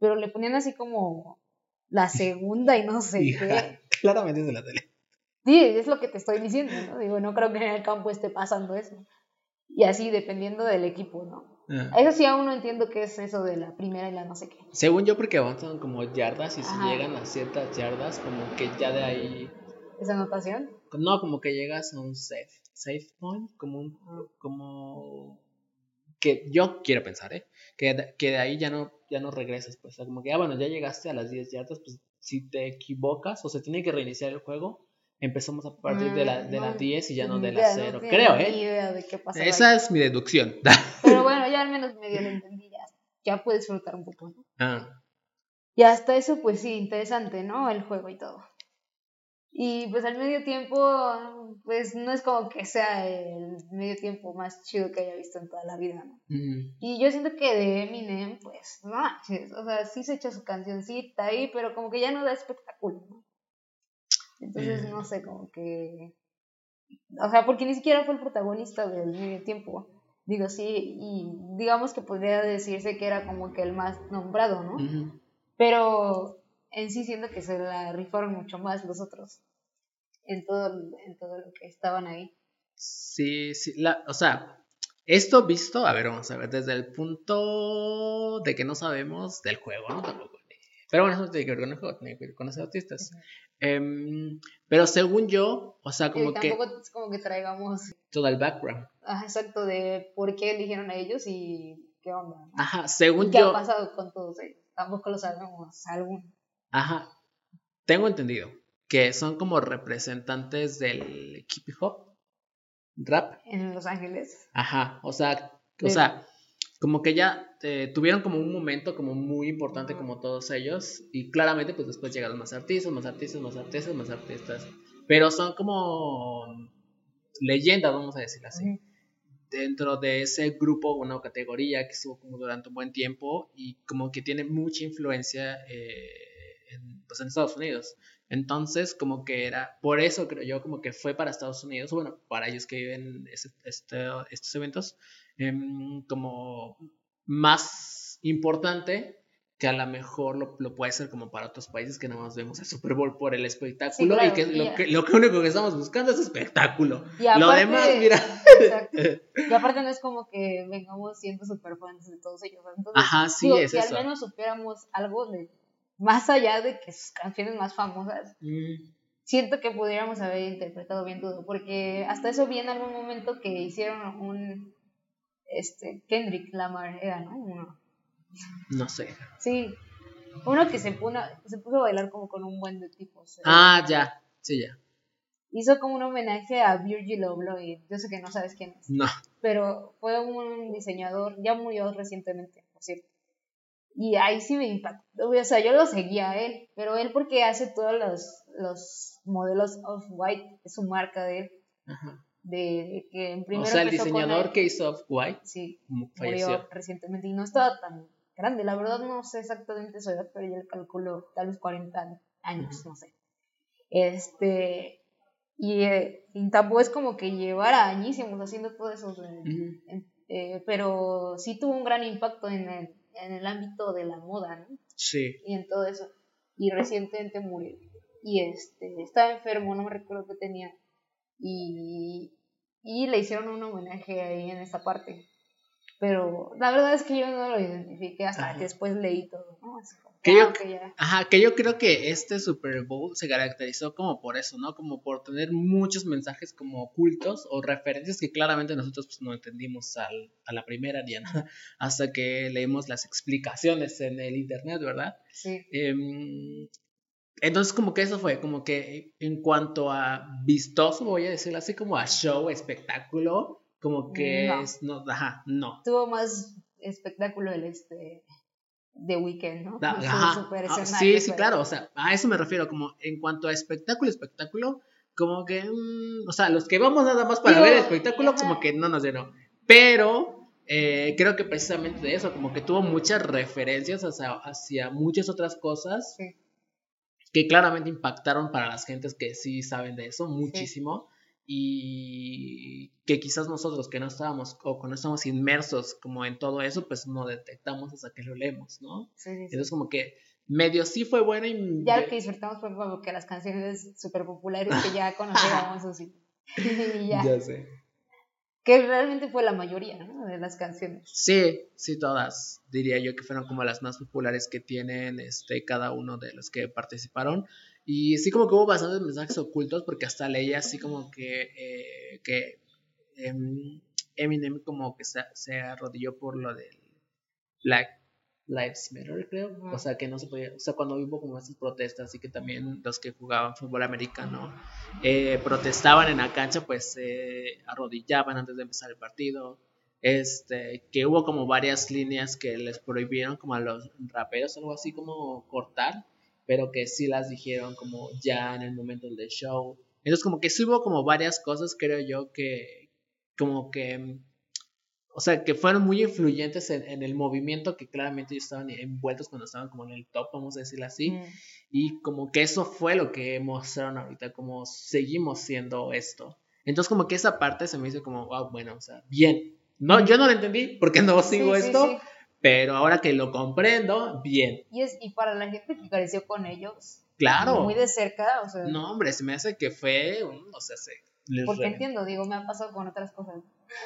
Pero le ponían así como la segunda y no sé Hija, qué. claramente es de la tele. Sí, es lo que te estoy diciendo, ¿no? Digo, no creo que en el campo esté pasando eso. Y así, dependiendo del equipo, ¿no? Ah. Eso sí aún no entiendo qué es eso de la primera y la no sé qué. Según yo, porque avanzan como yardas y si Ajá. llegan a ciertas yardas, como que ya de ahí. ¿Esa anotación? No, como que llegas a un safe, safe point, como un. Como. Que yo quiero pensar, ¿eh? que, de- que de ahí ya no, ya no regresas, pues, o sea, como que, ah, bueno, ya llegaste a las 10 yardas, pues, si te equivocas o se tiene que reiniciar el juego, empezamos a partir de la, de la Mm, 10 y ya no de Ya la no 0, tengo creo, ¿eh? idea de qué pasaba Esa ahí. es mi deducción. Pero bueno, ya al menos medio lo entendí, ya, ya puedes disfrutar un poco, ¿no? ah, Y hasta eso, pues sí, interesante, ¿no? El juego y todo. Y pues al medio tiempo, pues no es como que sea el medio tiempo más chido que haya visto en toda la vida, ¿no? mm, Y yo siento que de Eminem, pues, no manches, o sea, sí se echa su cancioncita ahí, pero como que ya no da espectáculo, ¿no? Entonces, Eh. no sé, como que... O sea, porque ni siquiera fue el protagonista del medio tiempo. Digo, sí, y digamos que podría decirse que era como que el más nombrado, ¿no? Pero en sí siento que se la rifaron mucho más los otros en todo, en todo lo que estaban ahí. Sí, sí, la, o sea, esto visto, a ver, vamos a ver, desde el punto de que no sabemos del juego, ¿no? Tampoco. Pero bueno, eso tiene que ver con el juego, tiene que ver con los artistas. Em, pero según yo, o sea, Y como que tampoco es como que traigamos todo el background. ah, exacto de por qué eligieron a ellos y qué onda. ¿no? Ajá, ¿Y según qué ha yo, pasado con todos ellos? Tampoco lo sabemos aún. ajá, tengo entendido que son como representantes del hip hop, rap, En Los Ángeles. Ajá, o sea, o De- sea, como que ya eh, tuvieron como un momento como muy importante como todos ellos y claramente pues después llegaron más artistas, más artistas, más artistas, más artistas, pero son como leyendas, vamos a decirlo así, Ujú. dentro de ese grupo, una categoría que estuvo como durante un buen tiempo y como que tiene mucha influencia eh, en, pues, en Estados Unidos. Entonces, como que era, por eso creo yo, como que fue para Estados Unidos, bueno, para ellos que viven ese- este- estos eventos, em, como más importante que a lo mejor lo, lo puede ser como para otros países que nada más vemos el Super Bowl por el espectáculo claro, y que, lo que lo que único que estamos buscando es espectáculo. Y lo aparte- demás, mira. Exacto. Y aparte no es como que vengamos siendo super fans de todos ellos. Entonces, Ajá, sí, digo, es si eso. al menos supiéramos algo de más allá de que sus canciones más famosas, Mm, siento que pudiéramos haber interpretado bien todo, porque hasta eso vi en algún momento que hicieron un este Kendrick Lamar era, ¿no? Uno. no sé. Sí. Uno que se puso, se puso a bailar como con un buen de tipos. ¿eh? Ah, ya, sí, ya. Hizo como un homenaje a Virgil Abloh, yo sé que no sabes quién es. No. pero fue un diseñador, ya murió recientemente, por cierto. Y ahí sí me impactó, o sea, yo lo seguía a él, pero él porque hace todos los, los modelos off-white, es su marca de él, Ajá. De, de que en O primero sea, el diseñador que hizo Off-White sí, mu- murió recientemente y no estaba tan grande, la verdad no sé exactamente su edad, pero yo le calculo tal vez 40 años, no sé. Este, y, eh, y tampoco es como que llevara añísimos haciendo todo eso, eh, pero sí tuvo un gran impacto en el, en el ámbito de la moda, ¿no? Sí. Y en todo eso. Y recientemente murió. Y este, estaba enfermo, no me recuerdo qué tenía. Y, y le hicieron un homenaje ahí en esa parte. Pero la verdad es que yo no lo identifiqué hasta Ajá. que después leí todo, ¿no? Así como, Que ah, yo- ok, ya. Ajá, que yo creo que este Super Bowl se caracterizó como por eso, ¿no? Como por tener muchos mensajes como ocultos o referencias que claramente nosotros pues, no entendimos al- a la primera ni a nada, hasta que leímos las explicaciones en el internet, ¿verdad? Sí. Em, entonces como que eso fue, como que en cuanto a vistoso, voy a decirlo así, como a show, espectáculo, como que No. es, no, ajá, no. Tuvo más espectáculo el este de Weekend, ¿no? Da- ajá, ah, sí, sí, pero- claro, o sea, a eso me refiero, como en cuanto a espectáculo, espectáculo, como que, mm, o sea, los que vamos nada más para ver el espectáculo, ajá. como que no nos llenó, pero eh, creo que precisamente de eso, como que tuvo muchas referencias hacia, hacia muchas otras cosas Sí. Que claramente impactaron para las gentes que sí saben de eso muchísimo y que quizás nosotros que no estábamos o que no estamos inmersos como en todo eso, pues no detectamos hasta que lo leemos, ¿no? Sí, sí, sí. Entonces como que medio sí fue bueno y... Ya lo que disfrutamos fue como que las canciones súper populares que ya conocíamos así. y ya. Ya sé. Que realmente fue la mayoría, ¿no? De las canciones. Sí, sí, todas. Diría yo que fueron como las más populares que tienen este, cada uno de los que participaron. Y sí como que hubo bastantes mensajes ocultos porque hasta leía así como que, eh, que em, Eminem como que se, se arrodilló por lo del Black Lives Matter, creo. O sea, que no se podía, o sea, cuando hubo como estas protestas y que también los que jugaban fútbol americano eh, protestaban en la cancha, pues se arrodillaban antes de empezar el partido. Este, que hubo como varias líneas que les prohibieron como a los raperos, algo así como cortar, pero que sí las dijeron como ya en el momento del show. Entonces como que sí hubo como varias cosas, creo yo, que como que o sea, que fueron muy influyentes en, en el movimiento que claramente ellos estaban envueltos cuando estaban como en el top, vamos a decirlo así. Mm. Y como que eso fue lo que mostraron ahorita, como seguimos siendo esto. Entonces como que esa parte se me hizo como, wow, bueno, o sea, bien. No, yo no lo entendí porque no sigo Sí, sí, esto, sí. pero ahora que lo comprendo, bien. Y, es, y para la gente que creció con ellos, Claro. muy de cerca, o sea, No, hombre, se me hace que fue, o sea, se porque re- entiendo, digo, me ha pasado con otras cosas.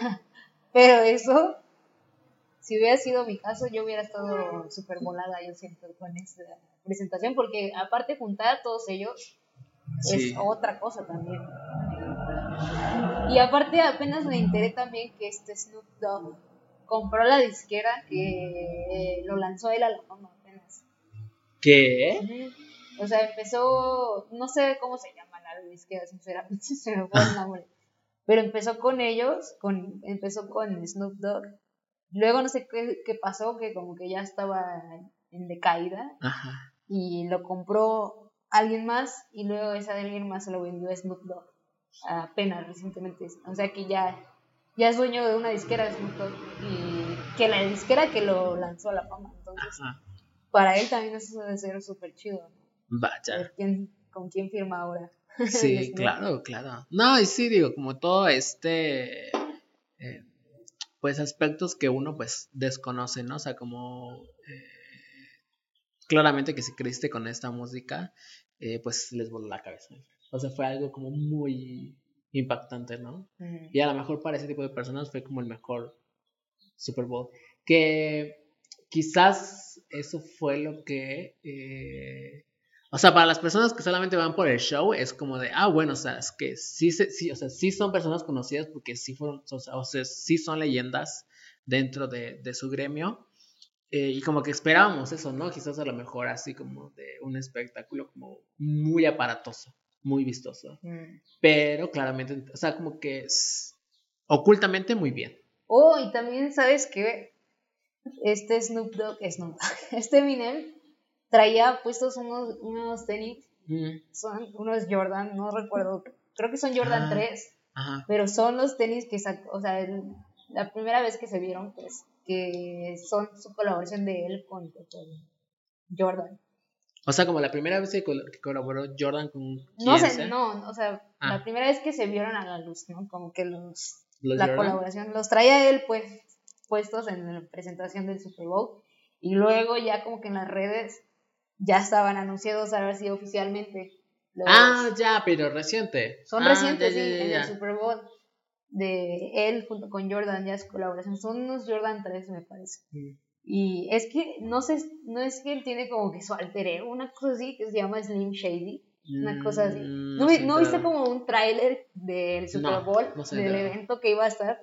Pero eso, si hubiera sido mi caso, yo hubiera estado súper volada, yo siento, con esta presentación, porque aparte juntar a todos ellos Sí. es otra cosa también. Y aparte apenas me enteré también que este Snoop Dogg compró la disquera que lo lanzó él a la fama apenas. ¿Qué? O sea, empezó, no sé cómo se llama la disquera, sinceramente, se me fue el nombre. Pero empezó con ellos, con, empezó con Snoop Dogg. Luego no sé qué, qué pasó, que como que ya estaba en decaída Ajá. y lo compró alguien más y luego esa de alguien más se lo vendió a Snoop Dogg apenas recientemente. O sea que ya, ya es dueño de una disquera de Snoop Dogg y que la disquera que lo lanzó a la fama. Entonces, Ajá. para él también eso debe ser súper chido. ¿no? Vaya. ver quién, con quién firma ahora. Sí, claro, claro. No, y sí, digo, como todo este, eh, pues aspectos que uno pues desconoce, ¿no? O sea, como eh, claramente que si creíste con esta música, eh, pues les voló la cabeza. O sea, fue algo como muy impactante, ¿no? Y a lo mejor para ese tipo de personas fue como el mejor Super Bowl. Que quizás eso fue lo que... eh, o sea, para las personas que solamente van por el show, es como de, ah, bueno, o sea, es que sí, sí, o sea, sí son personas conocidas porque sí fueron, o sea, o sea, sí son leyendas dentro de, de su gremio. Eh, y como que esperábamos eso, ¿no? Quizás a lo mejor así como de un espectáculo como muy aparatoso, muy vistoso. Mm. Pero claramente, o sea, como que es ocultamente muy bien. Oh, y también, ¿sabes qué? Este Snoop Dogg, Snoop Dogg, este Eminem traía puestos unos, unos tenis, Mm, son unos Jordan, no recuerdo, creo que son Jordan Ah. 3, Ajá. pero son los tenis que sacó, o sea, el- la primera vez que se vieron, pues, que son su colaboración de él con, con Jordan. O sea, como la primera vez que, col- que colaboró Jordan con No quién sé, sea, no, o sea, Ah. la primera vez que se vieron a la luz, ¿no? Como que los, los la Jordan. colaboración los traía él, pues, puestos en la presentación del Super Bowl. Y luego ya como que en las redes ya estaban anunciados ahora sí oficialmente. Los- Ah, ya, pero reciente. son Ah, recientes, ya, ya, sí, ya, en el Super Bowl. De él junto con Jordan, ya su colaboración. Son unos Jordan 3, me parece. Y es que, no sé, no es que él tiene como que su alter ego, una cosa así que se llama Slim Shady. Una cosa así. Mm, ¿No, ¿no viste como un tráiler del Super Bowl, no del evento que iba a estar?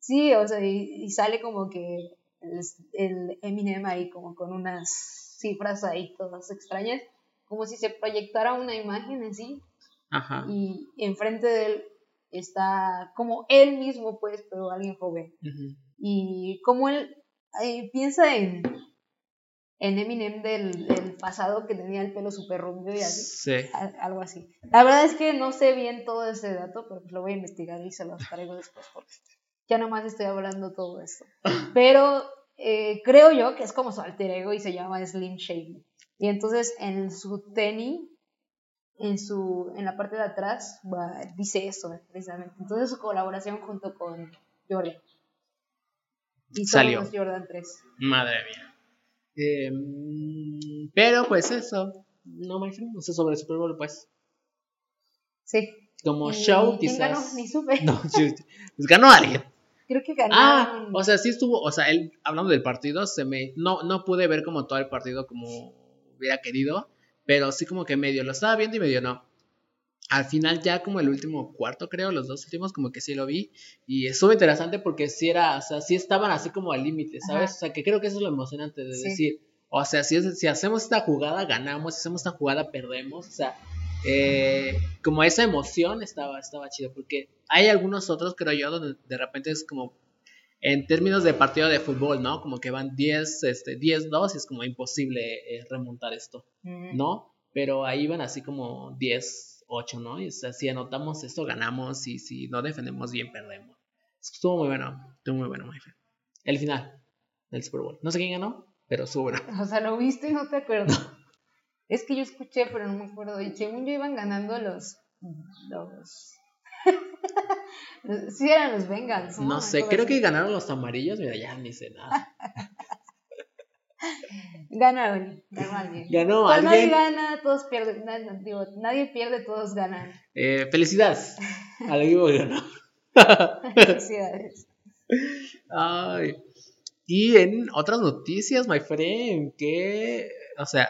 Sí, o sea, y, y sale como que el, el Eminem ahí como con unas cifras ahí todas extrañas, como si se proyectara una imagen así Ajá. y enfrente de él está como él mismo pues, pero alguien joven. Y como él eh, piensa en, en Eminem del, del pasado que tenía el pelo súper rubio y así. Sí. Al- algo así. La verdad es que no sé bien todo ese dato, pero pues lo voy a investigar y se los traigo después porque ya nomás estoy hablando todo esto. Pero eh, creo yo que es como su alter ego y se llama Slim Shady. Y entonces en su tenis, en su en la parte de atrás, dice eso precisamente. Entonces su colaboración junto con Jordan. Y Salió. Jordan 3. Madre mía. Eh, mm, pero pues eso. No me no sé sobre el Super Bowl, pues. Sí. Como ¿Y show, quién quizás. ganó? Ni supe. No, sí, pues ganó alguien. Creo que Ah, ganaron. o sea, sí estuvo, o sea, él, hablando del partido, se me, no, no pude ver como todo el partido como hubiera querido, pero sí como que medio lo estaba viendo y medio no. al final ya como el último cuarto, creo, los dos últimos, como que sí lo vi. Y estuvo interesante porque sí era, o sea, sí estaban así como al límite, ¿sabes? Ajá. O sea, que creo que eso es lo emocionante de Sí. decir, o sea, si, es- si hacemos esta jugada, ganamos, si hacemos esta jugada, perdemos. O sea, eh, como esa emoción estaba, estaba chido, porque hay algunos otros, creo yo, donde de repente es como, en términos de partido de fútbol, ¿no? Como que van 10, este, 10-2 y es como imposible eh, remontar esto. Mm. ¿no? Pero ahí van así como 10, 8, ¿no? Y o sea, si anotamos esto, ganamos y si no defendemos bien, perdemos. Estuvo muy bueno, estuvo muy bueno, my friend. El final del Super Bowl. No sé quién ganó, pero estuvo bueno. O sea, lo viste y no te acuerdas. es que yo escuché, pero no me acuerdo. Y según yo iban ganando los. los... sí, eran los Bengals. No sé, creo así. que ganaron los amarillos, mira, ya ni sé nada. Ganaron, ganó alguien. Ganó alguien. nadie gana, todos pierden. na- digo, nadie pierde, todos ganan. Eh, felicidades al equipo que ganó. Felicidades. Ay. Y en otras noticias, my friend, que, o sea,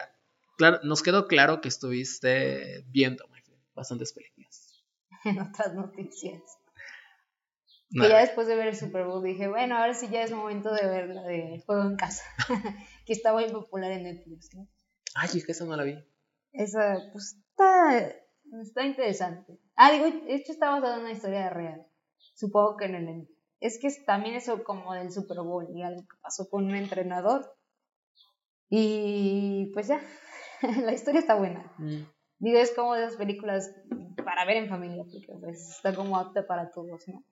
claro, nos quedó claro que estuviste viendo, my friend, bastantes películas. En otras noticias. No, Que ya después de ver el Super Bowl dije, bueno, ahora sí ya es momento de ver la de Juego en Casa. que está muy popular en Netflix. ¿no? Ay, es que esa no la vi. Esa, pues está, está interesante. Ah, digo, de hecho está basada en una historia real. Supongo que en el. Es que es también eso como del Super Bowl y algo que pasó con un entrenador. Y pues ya, la historia está buena. Mm. Digo, es como de esas películas para ver en familia, porque pues está como apta para todos, ¿no?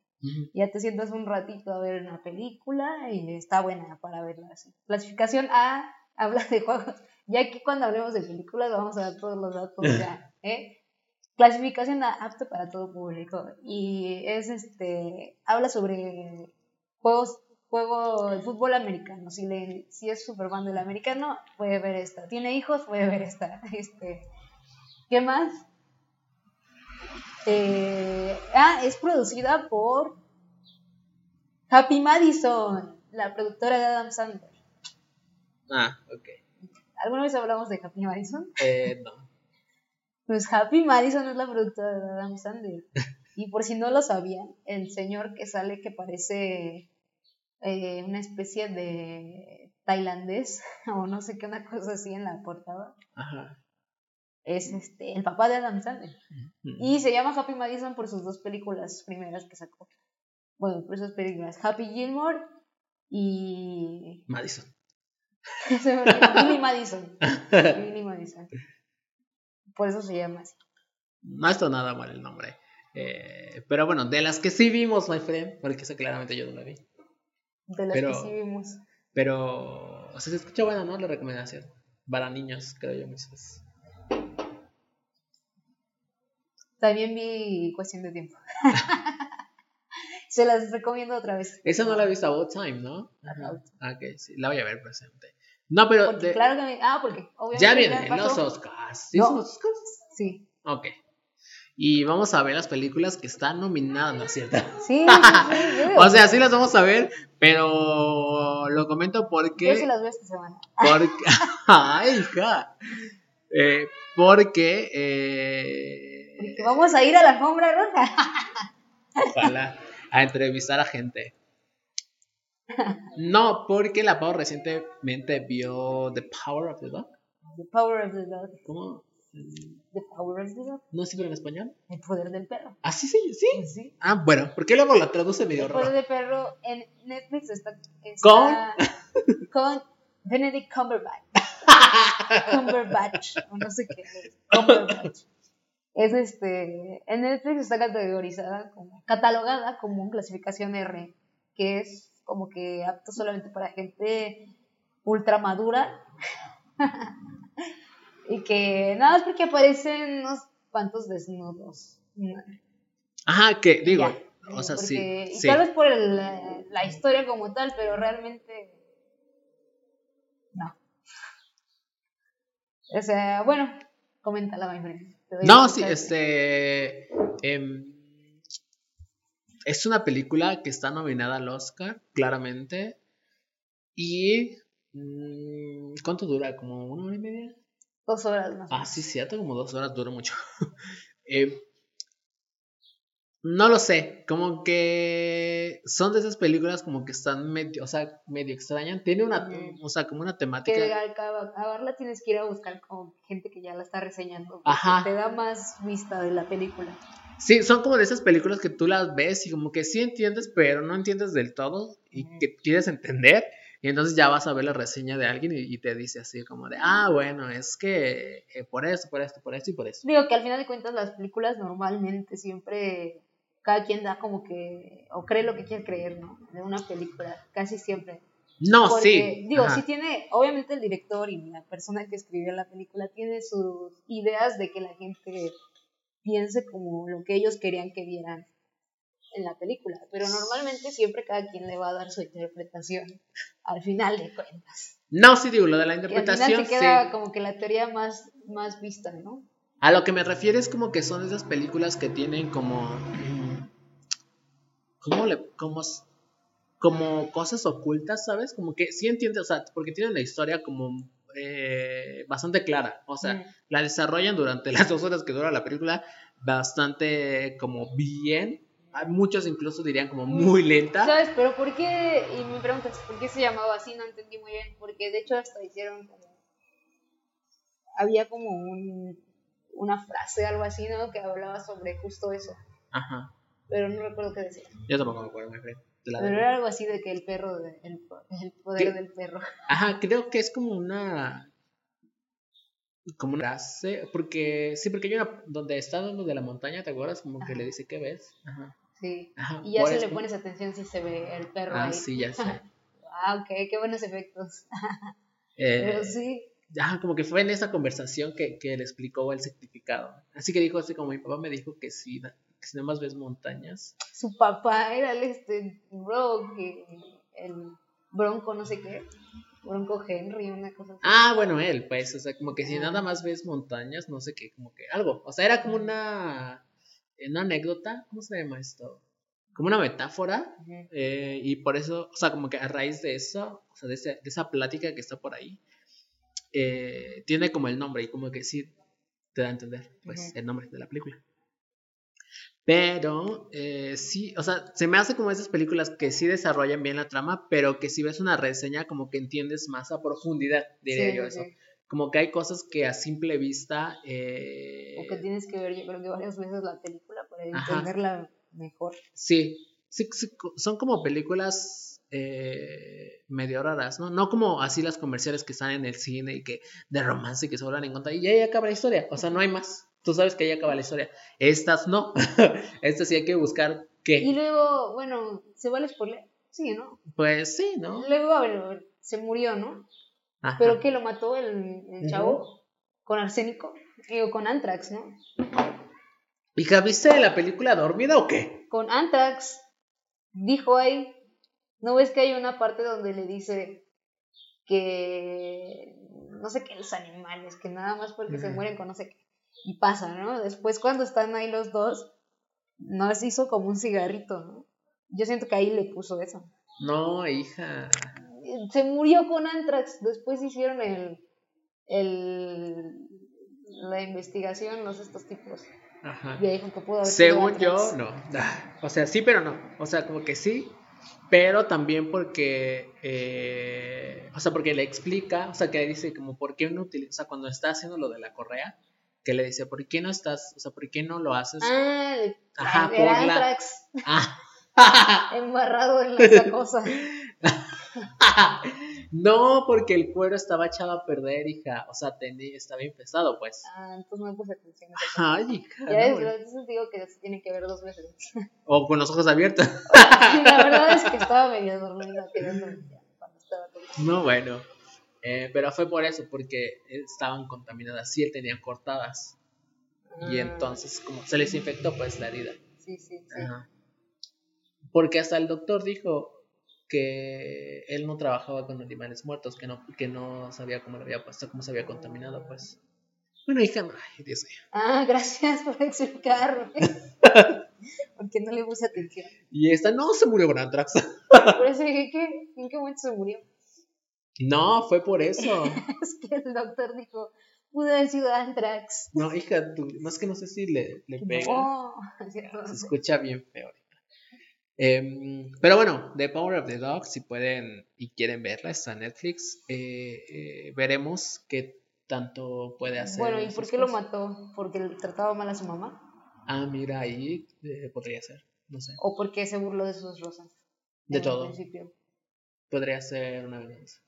Ya te sientas un ratito a ver una película y está buena para verla así. Clasificación A habla de juegos. Ya aquí cuando hablemos de películas vamos a dar todos los datos ya, ¿eh? Clasificación A apto para todo público y es este habla sobre juegos juego de fútbol americano. Si le si es super fan del americano puede ver esta. Tiene hijos puede ver esta. Este ¿Qué más? Eh, ah, es producida por Happy Madison, la productora de Adam Sandler. Ah, ok. ¿Alguna vez hablamos de Happy Madison? Eh, no. Pues Happy Madison es la productora de Adam Sandler. Y por si no lo sabían, el señor que sale que parece eh, una especie de tailandés o no sé qué, una cosa así en la portada, Ajá. es este el papá de Adam Sandler. Mm. Y se llama Happy Madison por sus dos películas primeras que sacó. Bueno, por esas películas. Happy Gilmore y... Madison. Madison. Madison. Por eso se llama así. No está nada mal el nombre. Eh, pero bueno, de las que sí vimos, my friend, porque esa claramente yo no la vi. De las Pero- que sí vimos. Pero, o sea, se escucha buena, ¿no? La recomendación. Para niños, creo yo, muchas. También vi Cuestión de Tiempo. se las recomiendo otra vez. Esa no la he visto About Time, ¿no? About Ah, Ok, sí, la voy a ver presente. No, pero Porque de- claro que me... Ah, porque obviamente... ya vienen los Oscars. ¿Sí No. son los Oscars? Sí. Ok. Y vamos a ver las películas que están nominadas, ¿no es cierto? Sí, O sea, sí las vamos a ver, pero lo comento porque... Yo sí las veo esta semana. Porque. ¡Ay, hija! Eh, porque. eh, Porque vamos a ir a la alfombra roja. ojalá a entrevistar a gente. No, porque la Pau recientemente vio The Power of the Dog. The power of the dog. ¿Cómo? The power of the dog. ¿No sirve en español? El poder del perro. ¿Ah, sí, sí? ¿Sí? Sí. Ah, bueno, ¿por qué luego la traduce medio El poder raro? del perro en Netflix está, está con Benedict Cumberbatch. Cumberbatch, o no sé qué es. Cumberbatch. Es este, en Netflix está categorizada como, catalogada como un clasificación R, que es como que apto solamente para gente ultra madura. y que nada más porque aparecen unos cuantos desnudos. Ajá, que digo, Ya, o sea, sí. y sí. Tal vez por el, la historia como tal, pero realmente no. O sea, bueno, coméntala, my friend. No, sí, este. em, es una película que está nominada al Oscar, claramente. Y. mm, ¿Cuánto dura? ¿Como una hora y media? Dos horas más. Ah, sí, cierto, como dos horas dura mucho. Eh, No lo sé, como que son de esas películas como que están medio, o sea, medio extrañas. Tiene una, Ujú. o sea, como una temática. Que al acabarla tienes que ir a buscar con gente que ya la está reseñando. Ajá. Te da más vista de la película. Sí, son como de esas películas que tú las ves y como que sí entiendes, pero no entiendes del todo y que quieres entender. Y entonces ya vas a ver la reseña de alguien y, y te dice así como de, ah, bueno, es que eh, por esto, por esto, por esto y por esto. Digo que al final de cuentas las películas normalmente siempre cada quien da como que o cree lo que quiere creer, ¿no? De una película, casi siempre. No, Porque, sí. digo, ajá. sí tiene, obviamente el director y la persona que escribió la película tiene sus ideas de que la gente piense como lo que ellos querían que vieran en la película, pero normalmente siempre cada quien le va a dar su interpretación al final de cuentas. No, sí digo, lo de la Que al interpretación, final se queda sí. como que la teoría más, más vista, ¿no? A lo que me refiero es como que son esas películas que tienen como. ¿Cómo le.? Como, como cosas ocultas, ¿sabes? Como que sí entiendes, o sea, porque tienen la historia como eh, bastante clara. O sea, Mm. la desarrollan durante las dos horas que dura la película bastante como bien. Muchos incluso dirían como muy lenta. ¿Sabes? Pero ¿por qué? Y me preguntas, ¿por qué se llamaba así? No entendí muy bien. Porque de hecho hasta hicieron como... Había como un, una frase, algo así, ¿no? Que hablaba sobre justo eso. Ajá. Pero no recuerdo qué decía. Yo tampoco me acuerdo, me creo. de Pero era algo así de que el perro, de- el, el poder ¿Qué? del perro. Ajá, creo que es como una. Como una frase. Porque. Sí, porque hay una. Donde está lo de la montaña, ¿te acuerdas? Como que le dice, ¿qué ves? Ajá. Sí. Ajá. Y ya si le pones atención si se ve el perro Ah, ahí. sí, ya sé. Ah, ok, qué buenos efectos. Eh, Pero sí. Ajá, como que fue en esa conversación que, que le explicó el significado. Así que dijo así como mi papá me dijo que sí, que si nada más ves montañas. Su papá era el este bro, que el bronco no sé qué. Bronco Henry, una cosa así. Ah, bueno, él, pues, o sea, como que si nada más ves montañas, no sé qué, como que algo. O sea, era como una, una anécdota, ¿cómo se llama esto? Como una metáfora Ujú. Eh, y por eso, o sea, como que a raíz de eso, o sea, de, ese- de esa plática que está por ahí, eh, tiene como el nombre y como que sí te da a entender, pues, Ujú. el nombre de la película. Pero, eh, sí, o sea, se me hace como esas películas que sí desarrollan bien la trama, pero que si ves una reseña como que entiendes más a profundidad, diría Sí, yo eso. sí. Como que hay cosas que a simple vista... eh, O que tienes que ver, yo creo que varias veces la película para entenderla mejor. Sí, sí, son como películas eh, medio raras, ¿no? No como así las comerciales que están en el cine y que de romance y que se vuelvan en contra y ahí acaba la historia, o sea, no hay más. Tú sabes que ahí acaba la historia. Estas no. Estas sí hay que buscar Y qué. luego, bueno, ¿se vale spoiler? Sí, ¿no? Pues sí, ¿no? Luego, a ver, se murió, ¿no? Ajá. Pero que lo mató el, chavo con arsénico, digo, con antrax, ¿no? Hija, ¿viste la película dormida o qué? Con antrax, dijo ahí, ¿no ves que hay una parte donde le dice que no sé qué los animales, que nada más porque se mueren con no sé qué? Y pasa, ¿no? Después cuando están ahí los dos, nos hizo como un cigarrito, ¿no? Yo siento que ahí le puso eso. No, hija. Se murió con antrax, después hicieron el, el la investigación, los estos tipos. Ajá. Y dijo que pudo haber sido Según yo, no. Ah, O sea, sí, pero no. O sea, como que sí, pero también porque, eh, o sea, porque le explica, o sea, que le dice como, ¿por qué no utiliza, o sea, cuando está haciendo lo de la correa, que le dice, ¿por qué no estás, o sea, por qué no lo haces? Ah, Ajá, por la- Ah. embarrado en esa cosa. no, porque el cuero estaba echado a perder, hija. O sea, tenía, está bien pesado, pues. Ah, entonces no puse atención. Ay, hija. Ya no, ves, entonces digo que se tiene que ver dos veces. O con los ojos abiertos. La verdad es que estaba medio dormida quedándome cuando estaba. No, bueno. Eh, pero fue por eso, porque estaban contaminadas. Sí, él tenía cortadas. Y Ah, entonces, como se les infectó, pues la herida. Sí, sí, sí. Ajá. Porque hasta el doctor dijo que él no trabajaba con animales muertos, que no, que no sabía cómo lo había puesto, cómo se había contaminado, pues. Bueno, hija, ay, Dios mío. Ah, gracias por explicarme. Porque no le puse atención. Y esta no se murió con antrax. Por eso dije, ¿qué? ¿en qué momento se murió? No, fue por eso. Es que el doctor dijo, Pudo haber sido Anthrax. No, hija, tú, no es que no sé si le, le pega. No, Se escucha bien feo Em, pero bueno, The Power of the Dog, si pueden y quieren verla, está en Netflix. Eh, eh, veremos qué tanto puede hacer. Bueno, ¿y por qué lo mató? ¿Porque trataba mal a su mamá? Ah, mira, ahí eh, podría ser. No sé. ¿O porque se burló de sus rosas? De todo. principio? Podría ser una venganza.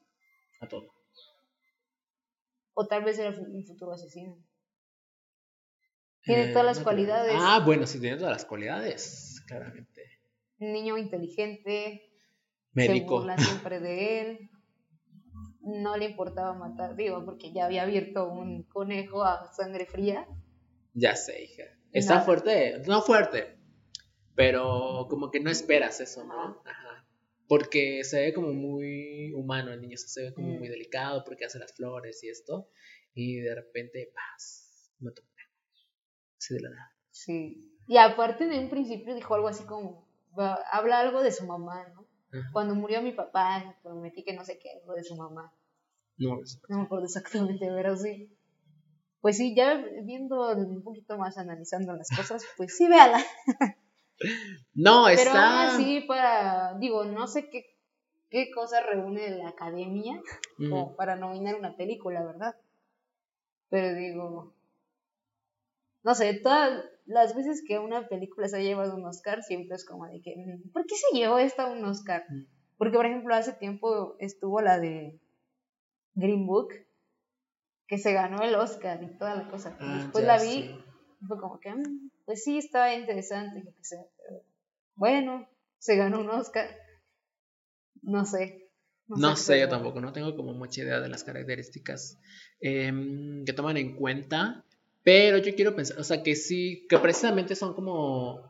A todo. O tal vez era un futuro asesino. Tiene Eh, todas las no cualidades. Ah, bueno, sí, tiene todas las cualidades, claramente. Un niño inteligente, se Médico. burla siempre de él. No le importaba matar, digo, porque ya había abierto un conejo a sangre fría. Ya sé, hija. Está Nada. fuerte, no fuerte, pero como que no esperas eso, ¿no? Ajá. Porque se ve como muy humano el niño, o sea, se ve como Mm. muy delicado porque hace las flores y esto, y de repente, paz, un perro. Así de la nada. Sí. Y aparte en un principio dijo algo así como, va- habla algo de su mamá, ¿no? Ajá. Cuando murió mi papá, prometí que no sé qué, algo de su mamá. No, No me acuerdo exactamente, pero sí. Pues sí, ya viendo un poquito más, analizando las cosas, pues sí, véala. no, Pero está. aún así, para, digo, no sé qué, qué cosa reúne la academia Ujú. como para nominar una película, ¿verdad? Pero digo, no sé, todas las veces que una película se ha llevado un Oscar, siempre es como de que, mm, ¿por qué se llevó esta un Oscar? Mm. Porque, por ejemplo, hace tiempo estuvo la de Green Book, que se ganó el Oscar y toda la cosa. Ah, Después la vi, sé. y fue como que, mm, pues sí, estaba interesante, que sea, pero bueno, se ganó un Oscar. No sé. No qué sé, yo tampoco, no tengo como mucha idea de las características em, que toman en cuenta, pero yo quiero pensar, o sea, que sí, que precisamente son como,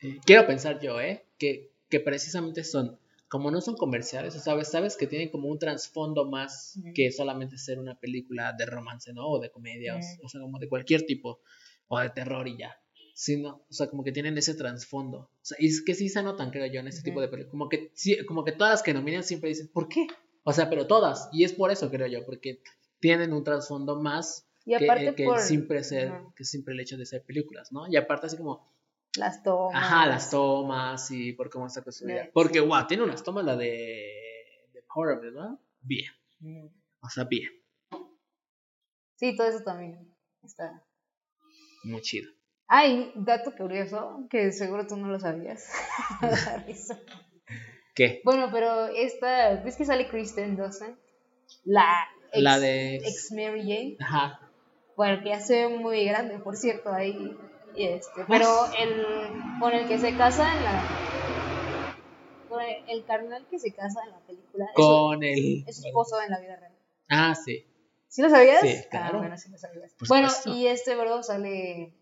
eh, quiero pensar yo, ¿eh? Que, que precisamente son, como no son comerciales, o sabes, sabes que tienen como un trasfondo más que solamente ser una película de romance, ¿no? O de comedia, o- Ujú. o sea, como de cualquier tipo, o de terror y ya. Sino, o sea, como que tienen ese trasfondo. O sea, y es que sí se notan, creo yo, en este tipo Ujú. de películas. Como que, sí, como que todas las que nominan siempre dicen, ¿por qué? O sea, pero todas. Y es por eso, creo yo, porque tienen un trasfondo más Y que, aparte eh, que por siempre ser, que siempre el hecho de ser películas, ¿no? Y aparte así como, las tomas. ajá, las tomas y por cómo está construida. Porque, guau, tiene unas tomas, la de, de Power, ¿verdad? Bien. Mm. O sea, bien. Sí, todo eso también está. Muy chido. Ay, dato curioso, que seguro tú no lo sabías. ¿Qué? bueno, pero esta, ¿ves que sale Kristen Dawson? La ex, La de- ex Mary Jane. Ajá. Bueno, que ya se ve muy grande, por cierto, ahí. Y este, pero el con el que se casa en la. Con el, el carnal que se casa en la película. es Con el... Es su esposo en la vida real. Ah, sí. ¿Sí lo sabías? Sí, Ah, claro. bueno, sí lo sabías. Por bueno, supuesto. y este verbo sale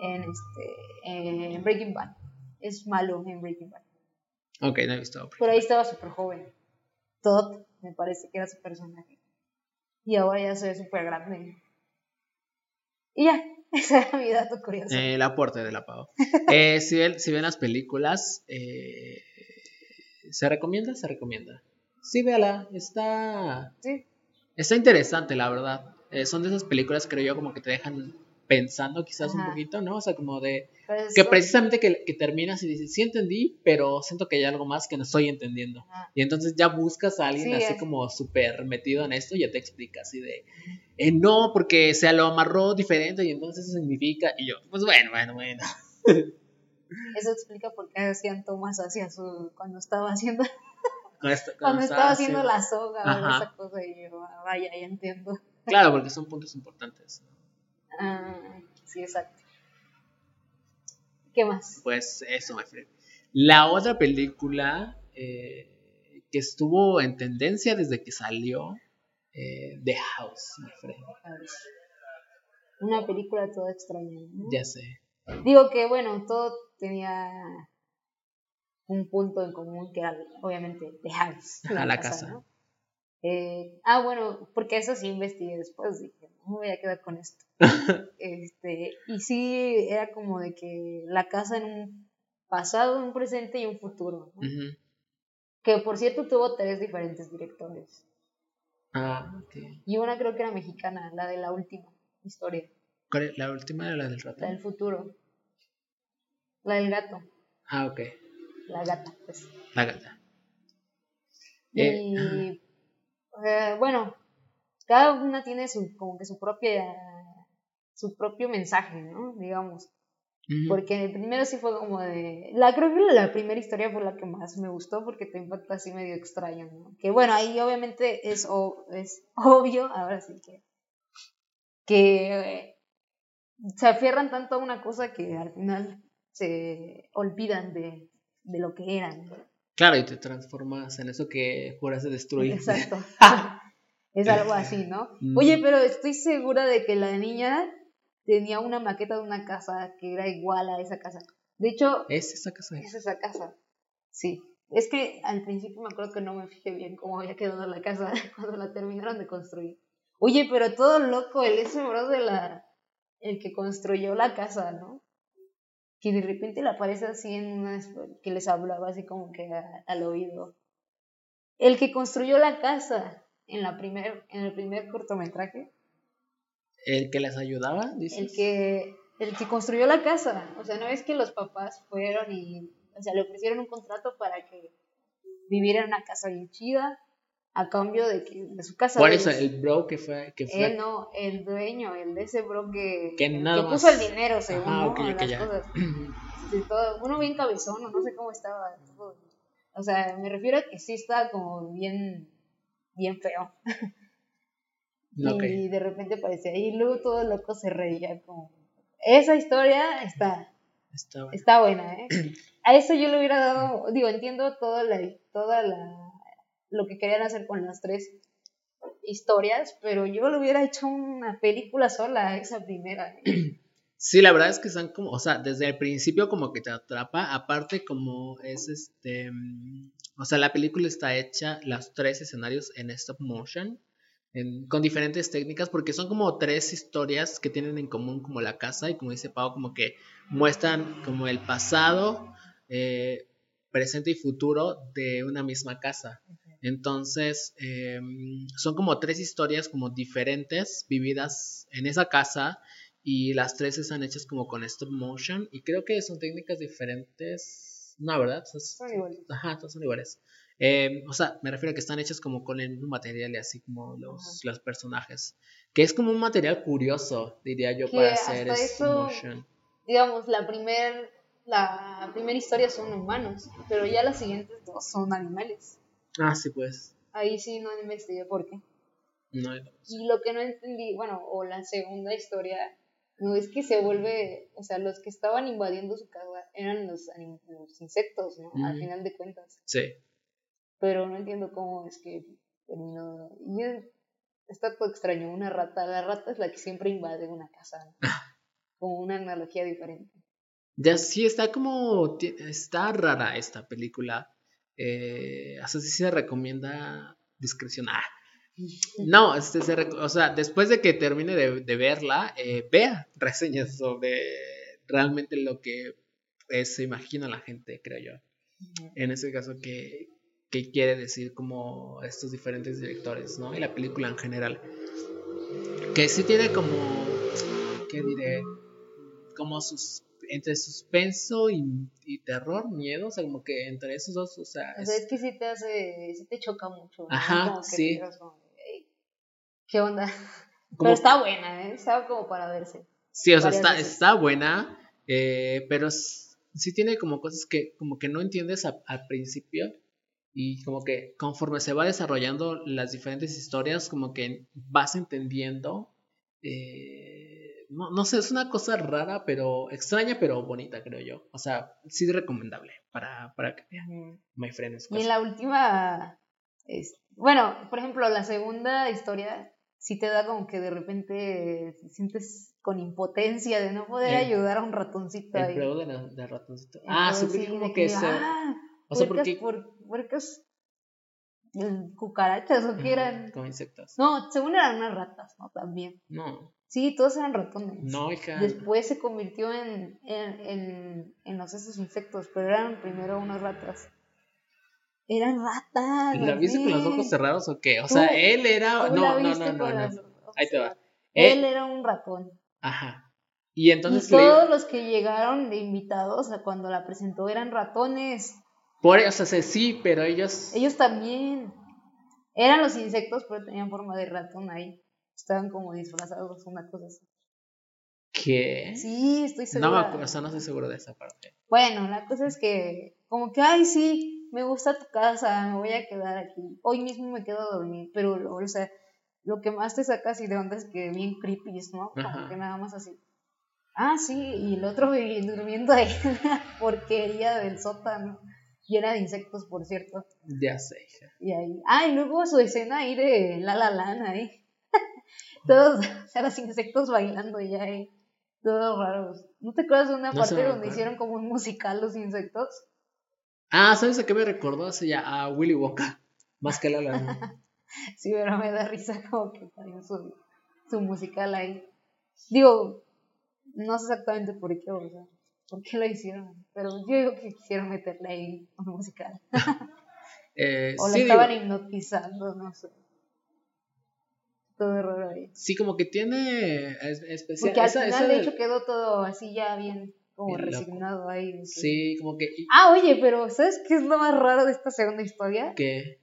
en este en Breaking Bad. Es malo en Breaking Bad. Ok, no he visto. Pero ahí estaba súper joven. Todd, me parece que era su personaje. Y ahora ya ve súper grande. Y ya, ese era mi dato curioso. Eh, el aporte de la Pau. Eh, si, ven, si ven las películas, eh, ¿se recomienda? Se recomienda. Sí, véala. Está, Sí, está interesante, la verdad. Eh, son de esas películas, creo yo, como que te dejan pensando quizás un poquito, ¿no? O sea, como de... Que precisamente que, que terminas y dices, sí entendí, pero siento que hay algo más que no estoy entendiendo. Ajá. Y entonces ya buscas a alguien Sí, así es. como súper metido en esto y ya te explica así de, eh, no, porque se lo amarró diferente y entonces eso significa, y yo, pues bueno, bueno, bueno. Eso explica por qué hacían tomas hacia su. cuando estaba haciendo. Cuando, Cuando estaba haciendo la soga o esa cosa. Y yo, ah, vaya, ya entiendo. Claro, porque son puntos importantes. Ah, sí, exacto. ¿Qué más? Pues eso, my friend. La otra película eh, que estuvo en tendencia desde que salió, eh, The House, my friend. Una película toda extraña. ¿no? Ya sé. Digo que, bueno, todo tenía un punto en común que era, obviamente, The House. Ajá, la casa. ¿no? Eh, ah, bueno, porque eso sí investigué después. Dije, me voy a quedar con esto. este, y sí, era como de que la casa en un pasado, un presente y un futuro. Que por cierto tuvo tres diferentes directores. Ah, ok. Y una creo que era mexicana, la de la última historia, ¿Cuál es? La última era la del ratón. la del futuro. La del gato, Ah, ok. la gata, pues. La gata. Eh, Y sea, bueno, cada una tiene su como que su propia su propio mensaje, ¿no? Digamos. ujú. Porque primero sí fue como de. La, creo que la primera historia fue la que más me gustó porque te impacta así medio extraño, ¿no? Que bueno, ahí obviamente es, o- es obvio, ahora sí que. que eh, se aferran tanto a una cosa que al final se olvidan de, de lo que eran. ¿no? Claro, y te transformas en eso que juraste destruir. Exacto. es algo así, ¿no? Oye, pero estoy segura de que la niña tenía una maqueta de una casa que era igual a esa casa. De hecho, Es esa casa. es esa casa. Sí. Es que al principio me acuerdo que no me fijé bien cómo había quedado la casa cuando la terminaron de construir. Oye, pero todo loco, el ese bro de la. el que construyó la casa, ¿no? Que de repente le aparece así en una. que les hablaba así como que a- al oído. El que construyó la casa en, la primer, en el primer cortometraje. El que les ayudaba, dices. El que, el que construyó la casa. O sea, no es que los papás fueron y, o sea, le ofrecieron un contrato para que viviera en una casa bien chida, a cambio de que de su casa. ¿Cuál es el bro que fue? Que fue? Él no, el dueño, el de ese bro que, Que nada puso el dinero, según las cosas. Sí, todo- uno bien cabezón, no sé cómo estaba. todo. O sea, me refiero a que sí estaba como bien, bien feo. Y de repente aparecía ahí, y luego todo loco se reía como... Esa historia está, Está bueno. está buena, ¿eh? A eso yo le hubiera dado, digo, entiendo toda la, toda la, lo que querían hacer con las tres historias, pero yo le hubiera hecho una película sola, esa primera. ¿eh? Sí, la verdad es que están como, o sea, desde el principio como que te atrapa, aparte como es este, mm, o sea, la película está hecha, los tres escenarios en stop motion, en- con diferentes técnicas, porque son como tres historias que tienen en común como la casa y como dice Pau, como que muestran como el pasado, eh, presente y futuro de una misma casa. Entonces, eh, son como tres historias como diferentes vividas en esa casa y las tres están hechas como con stop motion y creo que son técnicas diferentes. No, ¿verdad? Es- Son iguales. Ajá, todas son iguales. Eh, o sea, me refiero a que están hechas como con el mismo material y así como los, los personajes. Que es como un material curioso, diría yo, Que para hacer stop motion. Digamos, la primer, la primera historia son humanos, pero ya las siguientes dos son animales. Ah, sí, pues. Ahí sí no investigué por qué. No, Y lo que no entendí, bueno, o la segunda historia, no es que se vuelve, o sea, los que estaban invadiendo su casa eran los, los insectos, ¿no? Al final de cuentas. sí. Pero no entiendo cómo es que terminó. Y es- está todo extraño, una rata. La rata es la que siempre invade una casa, ¿no? Como una analogía diferente. Ya sí, está como. Está rara esta película. Eh, se recomienda discreción. Ah, No, este, se o sea, después de que termine de, de verla, eh, vea reseñas sobre realmente lo que eh, se imagina la gente, creo yo. En ese caso, que, que quiere decir como estos diferentes directores, ¿no? Y la película en general. Que sí tiene como, ¿qué diré? Como sus, entre suspenso y, y terror, miedo, o sea, como que entre esos dos, o sea, O es- sea, es que sí te hace, sí te choca mucho. ¿no? Ajá, Como que te sí. quedas como, "Ey, ¿Qué onda? como- Pero está buena, ¿eh? Está como para verse. Sí, o sea, está, veces. está buena, eh, pero sí tiene como cosas que como que no entiendes a- al principio y como que conforme se va desarrollando las diferentes historias, como que vas entendiendo. eh, no, no sé, es una cosa rara, pero extraña, pero bonita, creo yo. O sea, sí recomendable para, para que vean. My friend Y la última, es- bueno, por ejemplo, la segunda historia sí te da como que de repente te sientes con impotencia de no poder El- ayudar a un ratoncito El ahí. de, ratoncito. Ah, sí, Entonces, porque como de que se... ah, O sea, porque... por- puercas, mm, cucarachas o qué eran. Como insectos. No, según eran unas ratas, ¿no? También. No, Sí, todos eran ratones. no, hija. Después se convirtió en, en, en, en los esos insectos, pero eran primero unas ratas. Eran ratas. ¿La viste con los ojos cerrados o qué? O sea, él era. No, no, no, no, no. Ahí te va. Él Eh, era un ratón. Ajá. Y entonces y todos le. los que llegaron de invitados a cuando la presentó eran ratones. Por, o sea, sí, pero ellos. Ellos también. Eran los insectos, pero tenían forma de ratón ahí. Estaban como disfrazados, una cosa así. ¿Qué? Sí, estoy no segura. me acuerdo, o sea, no estoy seguro de esa parte. Bueno, la cosa es que, como que, ay, sí, me gusta tu casa, me voy a quedar aquí. Hoy mismo me quedo a dormir, pero, lo- o sea, lo que más te saca así de onda es que bien creepy, ¿no? Como Ajá. que nada más así. Ah, sí, y el otro durmiendo ahí en la porquería del sótano, llena de insectos, por cierto. Ya sé, hija. Y ahí, ah, y luego su escena ahí de La La Land ahí. Todos, o sea, los insectos bailando ya ahí. Todos raros. ¿No te acuerdas de una No parte donde hicieron como un musical los insectos? Ah, ¿sabes a qué me recordó? Sí, ya, a Willy Wonka. Más que la la. Sí, pero me da risa como que también su, su musical ahí. Digo, no sé exactamente por qué, o sea, por qué lo hicieron, pero yo digo que quisieron meterle ahí un musical. Eh, O lo sí, estaban digo, hipnotizando, no sé. Todo raro ahí. sí, como que tiene es- especial. Porque al esa- final, esa de hecho, quedó todo así ya bien, como Bien loco. resignado ahí. Sí, como que. Ah, oye, pero ¿sabes qué es lo más raro de esta segunda historia? que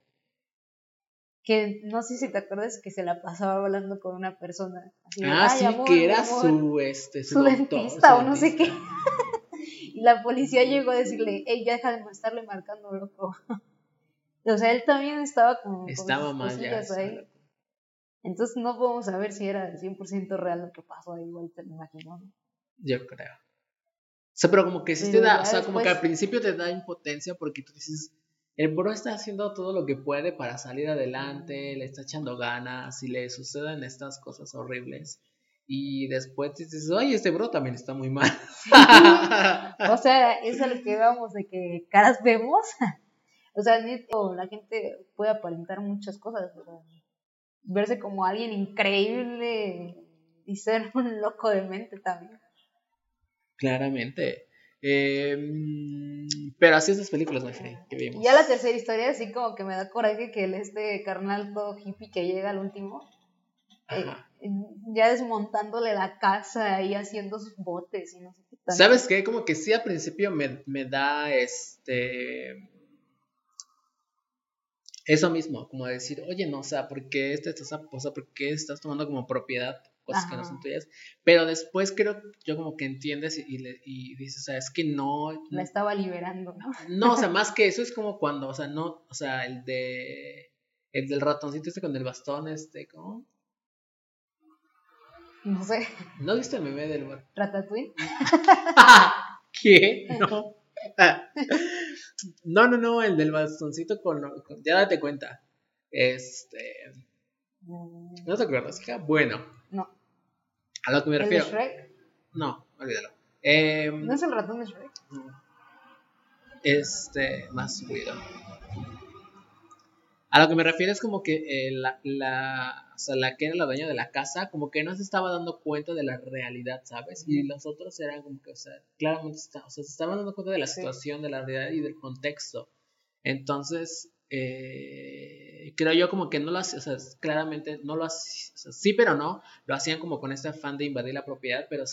Que no sé si te acuerdas que se la pasaba hablando con una persona. Así ah, "Ay, sí, amor, que era amor". su, este, su, su doctor, dentista su o no sé qué. y la policía llegó a decirle, ey, ya deja de estarle marcando loco. o sea, él también estaba como Estaba mal ya. ahí. Entonces no podemos saber si era 100% real lo que pasó ahí, igual te lo imagino. ¿no? Yo creo. O sea, pero como que sí te Pero da, o sea, como que al principio te da impotencia porque tú dices, el bro está haciendo todo lo que puede para salir adelante, le está echando ganas y le suceden estas cosas horribles. Y después dices, oye, este bro también está muy mal. O sea, es a lo que vamos de que caras vemos. o sea, neto, la gente puede aparentar muchas cosas. o sea, verse como alguien increíble y ser un loco de mente también. Claramente. Eh, mm, pero así es las películas, my friend, que vimos. Ya la tercera historia, así como que me da coraje que el este carnal todo hippie que llega al último, eh, ya desmontándole la casa y haciendo sus botes y no sé qué tal. ¿Sabes qué? Como que sí al principio me, me da este. Eso mismo, como decir, oye, no, o sea, ¿por qué este estás, o sea, ¿por qué estás tomando como propiedad cosas que no son tuyas? Pero después creo, yo como que entiendes y, y le- y dices, o sea, es que no, La estaba liberando, ¿no? no, o sea, más que eso es como cuando, o sea, no, o sea, el de, el del ratoncito este con el bastón, este, ¿cómo? No sé, ¿No viste el meme del Ratatouille. ¿Qué? No. No, no, no, el del bastoncito con, con- ya date cuenta. Este, Mm, ¿no te acuerdas, hija? Bueno, No, a lo que me el de refiero. Shrek. No, olvídalo. Em, ¿No es el ratón de Shrek? este, más ruido. A lo que me refiero es como que eh, la, la, o sea, la que era la dueña de la casa, como que no se estaba dando cuenta de la realidad, ¿sabes? Y los otros eran como que, o sea, claramente está- o sea, se estaban dando cuenta de la Sí. situación, de la realidad y del contexto. Entonces, eh, creo yo como que no lo hacían, o sea, claramente no lo hacían, o sea, sí pero no, lo hacían como con este afán de invadir la propiedad, pero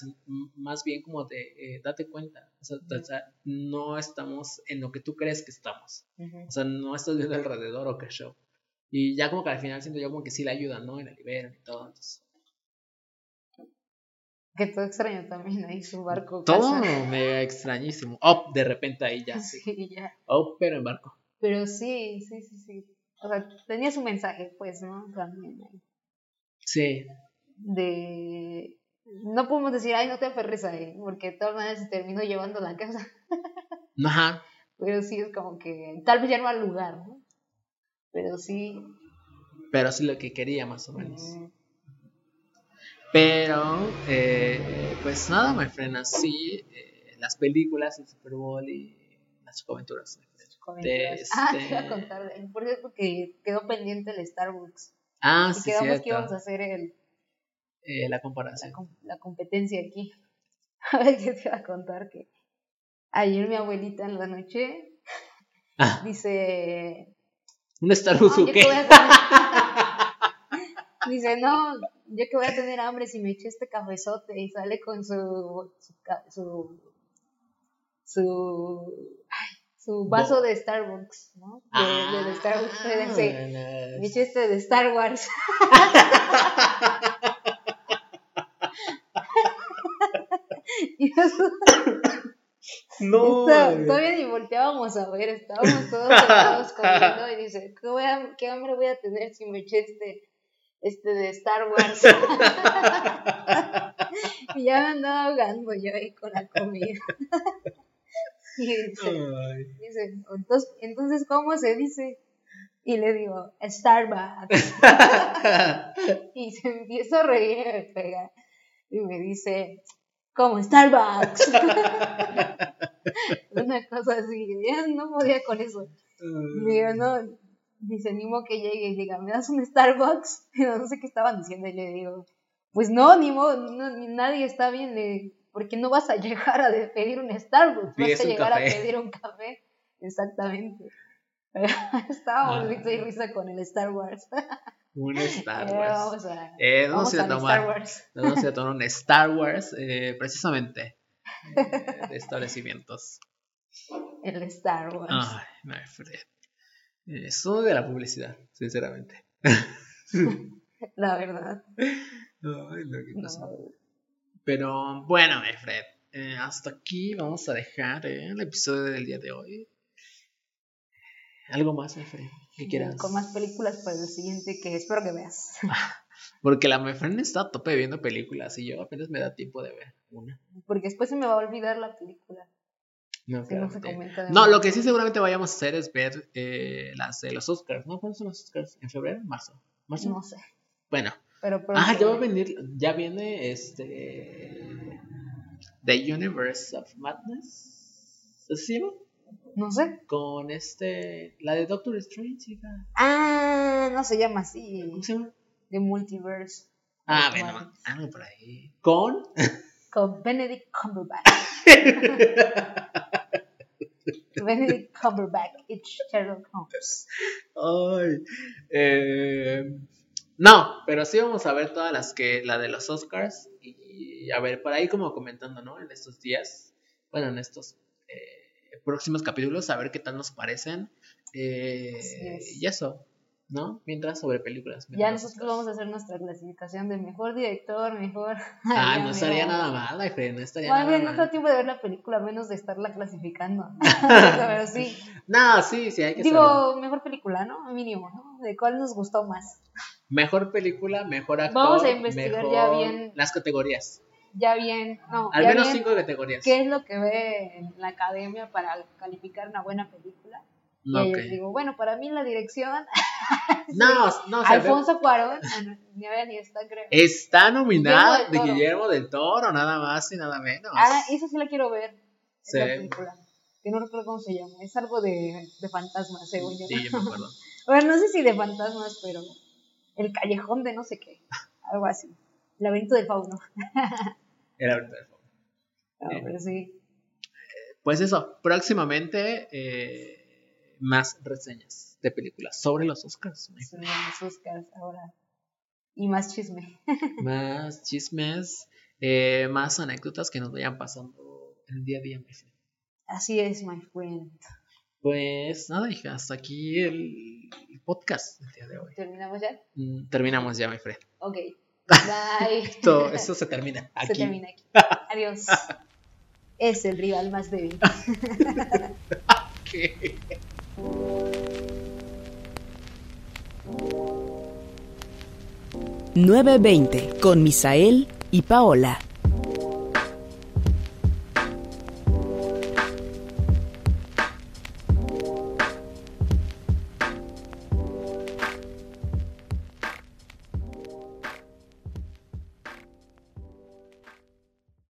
más bien como de, eh, date cuenta, o sea, o sea, no estamos en lo que tú crees que estamos. O sea, no estás viendo alrededor o qué show. Y ya como que al final siento yo como que sí la ayudan, ¿no? Y la liberan y todo. Entonces, Que todo extraño también ahí su barco. todo casa. mega extrañísimo. Oh, de repente ahí ya sí. Sí, ya. Oh, pero en barco. Pero sí, sí, sí, sí. O sea, tenía su mensaje, pues, ¿no? También. Sí. De. No podemos decir, ay, no te aferres ahí, porque de todas maneras se terminó llevando a la casa. Ajá. Pero sí es como que. Tal vez ya no al lugar, ¿no? Pero sí. Pero sí lo que quería más o menos. mm, Pero, eh, pues nada, me frena así. eh, las películas, el Super Bowl y las aventuras. Comentarios. De Ah, este- te iba a contar. de- Por cierto, que quedó pendiente el Starbucks. Ah, Y sí, quedamos cierto. que íbamos a hacer el, Eh, la comparación. com- la competencia aquí. A ver, qué te iba a contar que ayer mi abuelita en la noche Ah, dice, un Starbucks "No, o qué. que voy a tener-" dice, no, yo que voy a tener hambre si me eché este cafezote y sale con su, su, su, su, su vaso de Starbucks, ¿no? De, de- de Starbucks, de-. Ah, eché este de Star Wars. No. Todavía ni volteábamos a ver, estábamos todos sentados comiendo y dice, ¿qué, voy a- qué hambre voy a tener si me eché este, este de Star Wars? y ya me andaba ahogando yo ahí con la comida. y dice, dice, entonces, entonces, ¿cómo se dice? Y le digo, Starbucks. y se empieza a reír y me pega. Y me dice, como Starbucks. Una cosa así, ya no podía con eso. Le digo, no, dice, ni modo que llegue y diga, ¿me das un Starbucks? Y no sé qué estaban diciendo. Y le digo, pues no, ni modo, no, ni nadie está bien, le- porque no vas a llegar a pedir un Starbucks, Pides vas a llegar café. a pedir un café. Exactamente. Estábamos Ah. risa y risa con el Star Wars. Un Star Eh, Wars. vamos a, Eh, no vamos a al tomar. Star Wars. Vamos a a tomar un Star Wars, eh, precisamente. eh, de establecimientos. El Star Wars. Ay, my friend. Eso de la publicidad, sinceramente. La verdad. Ay, lo que pasa. No. Pero bueno, my friend. eh, hasta aquí vamos a dejar eh, el episodio del día de hoy. ¿Algo más, my friend? que quieras? Con más películas para el siguiente que espero que veas. Porque la my friend está a tope viendo películas y yo apenas me da tiempo de ver una. Porque después se me va a olvidar la película. No, Si no se claramente. comenta de No, más. lo que sí seguramente vayamos a hacer es ver eh, las de los Oscars, ¿no? ¿Cuándo son los Oscars? ¿En febrero? ¿Marzo? ¿Marzo? No sé. Bueno. Pero. Ah, ya va a venir, ya viene este... The Universe of Madness. ¿Así se llama? No sé. Con este... La de Doctor Strange, hija. Ah, no se llama así. ¿Cómo se llama? The Multiverse. Ah, bueno, algo por ahí. Con... Con Benedict Cumberbatch. Benedict Cumberbatch. It's Sherlock Holmes. Ay. eh, no, pero sí vamos a ver todas las que, la de los Oscars. Y a ver, por ahí como comentando, ¿no? En estos días, bueno, en estos eh, próximos capítulos, a ver qué tal nos parecen. eh, y eso, ¿no? Mientras sobre películas. Ya mientras- nosotros vamos a hacer nuestra clasificación de mejor director, mejor. Ah, Ya no estaría nada mal, no estaría nada no mal. tengo tiempo de ver la película, menos de estarla clasificando. Pero sí. No, sí, sí, hay que. Digo, mejor película, ¿no? Mínimo, ¿no? ¿De cuál nos gustó más? Mejor película, mejor actor. Vamos a investigar ya mejor- bien. Las categorías. Ya bien, no, Al ya menos bien, cinco categorías. ¿Qué es lo que ve en la academia para calificar una buena película? Y ahí Ok. les digo, bueno, para mí la dirección, No, no, o sea, Alfonso Cuarón, ah, no, ni a ver ni está, creo. Está nominada Guillermo de. Guillermo del Toro, nada más y nada menos. Ah, esa sí la quiero ver, Sí. esa película. Que no recuerdo cómo se llama, es algo de, de fantasmas, según yo. Sí, yo me acuerdo. Bueno, no sé si de fantasmas, pero el callejón de no sé qué, algo así. El laberinto del fauno. El fondo. No, Sí. pero sí. Pues eso, próximamente eh, más reseñas de películas sobre los Oscars. Son los Oscars ahora. Y más chisme. más chismes, eh, más anécdotas que nos vayan pasando en el día a día. Así es, my friend. Pues nada, hija, hasta aquí el podcast del día de hoy. ¿Terminamos ya? Mm, Terminamos ya, mi friend. Ok. Bye. Esto, esto se termina aquí. Se termina aquí. Adiós. Es el rival más débil. ¿Qué? Nueve veinte con Misael y Paola.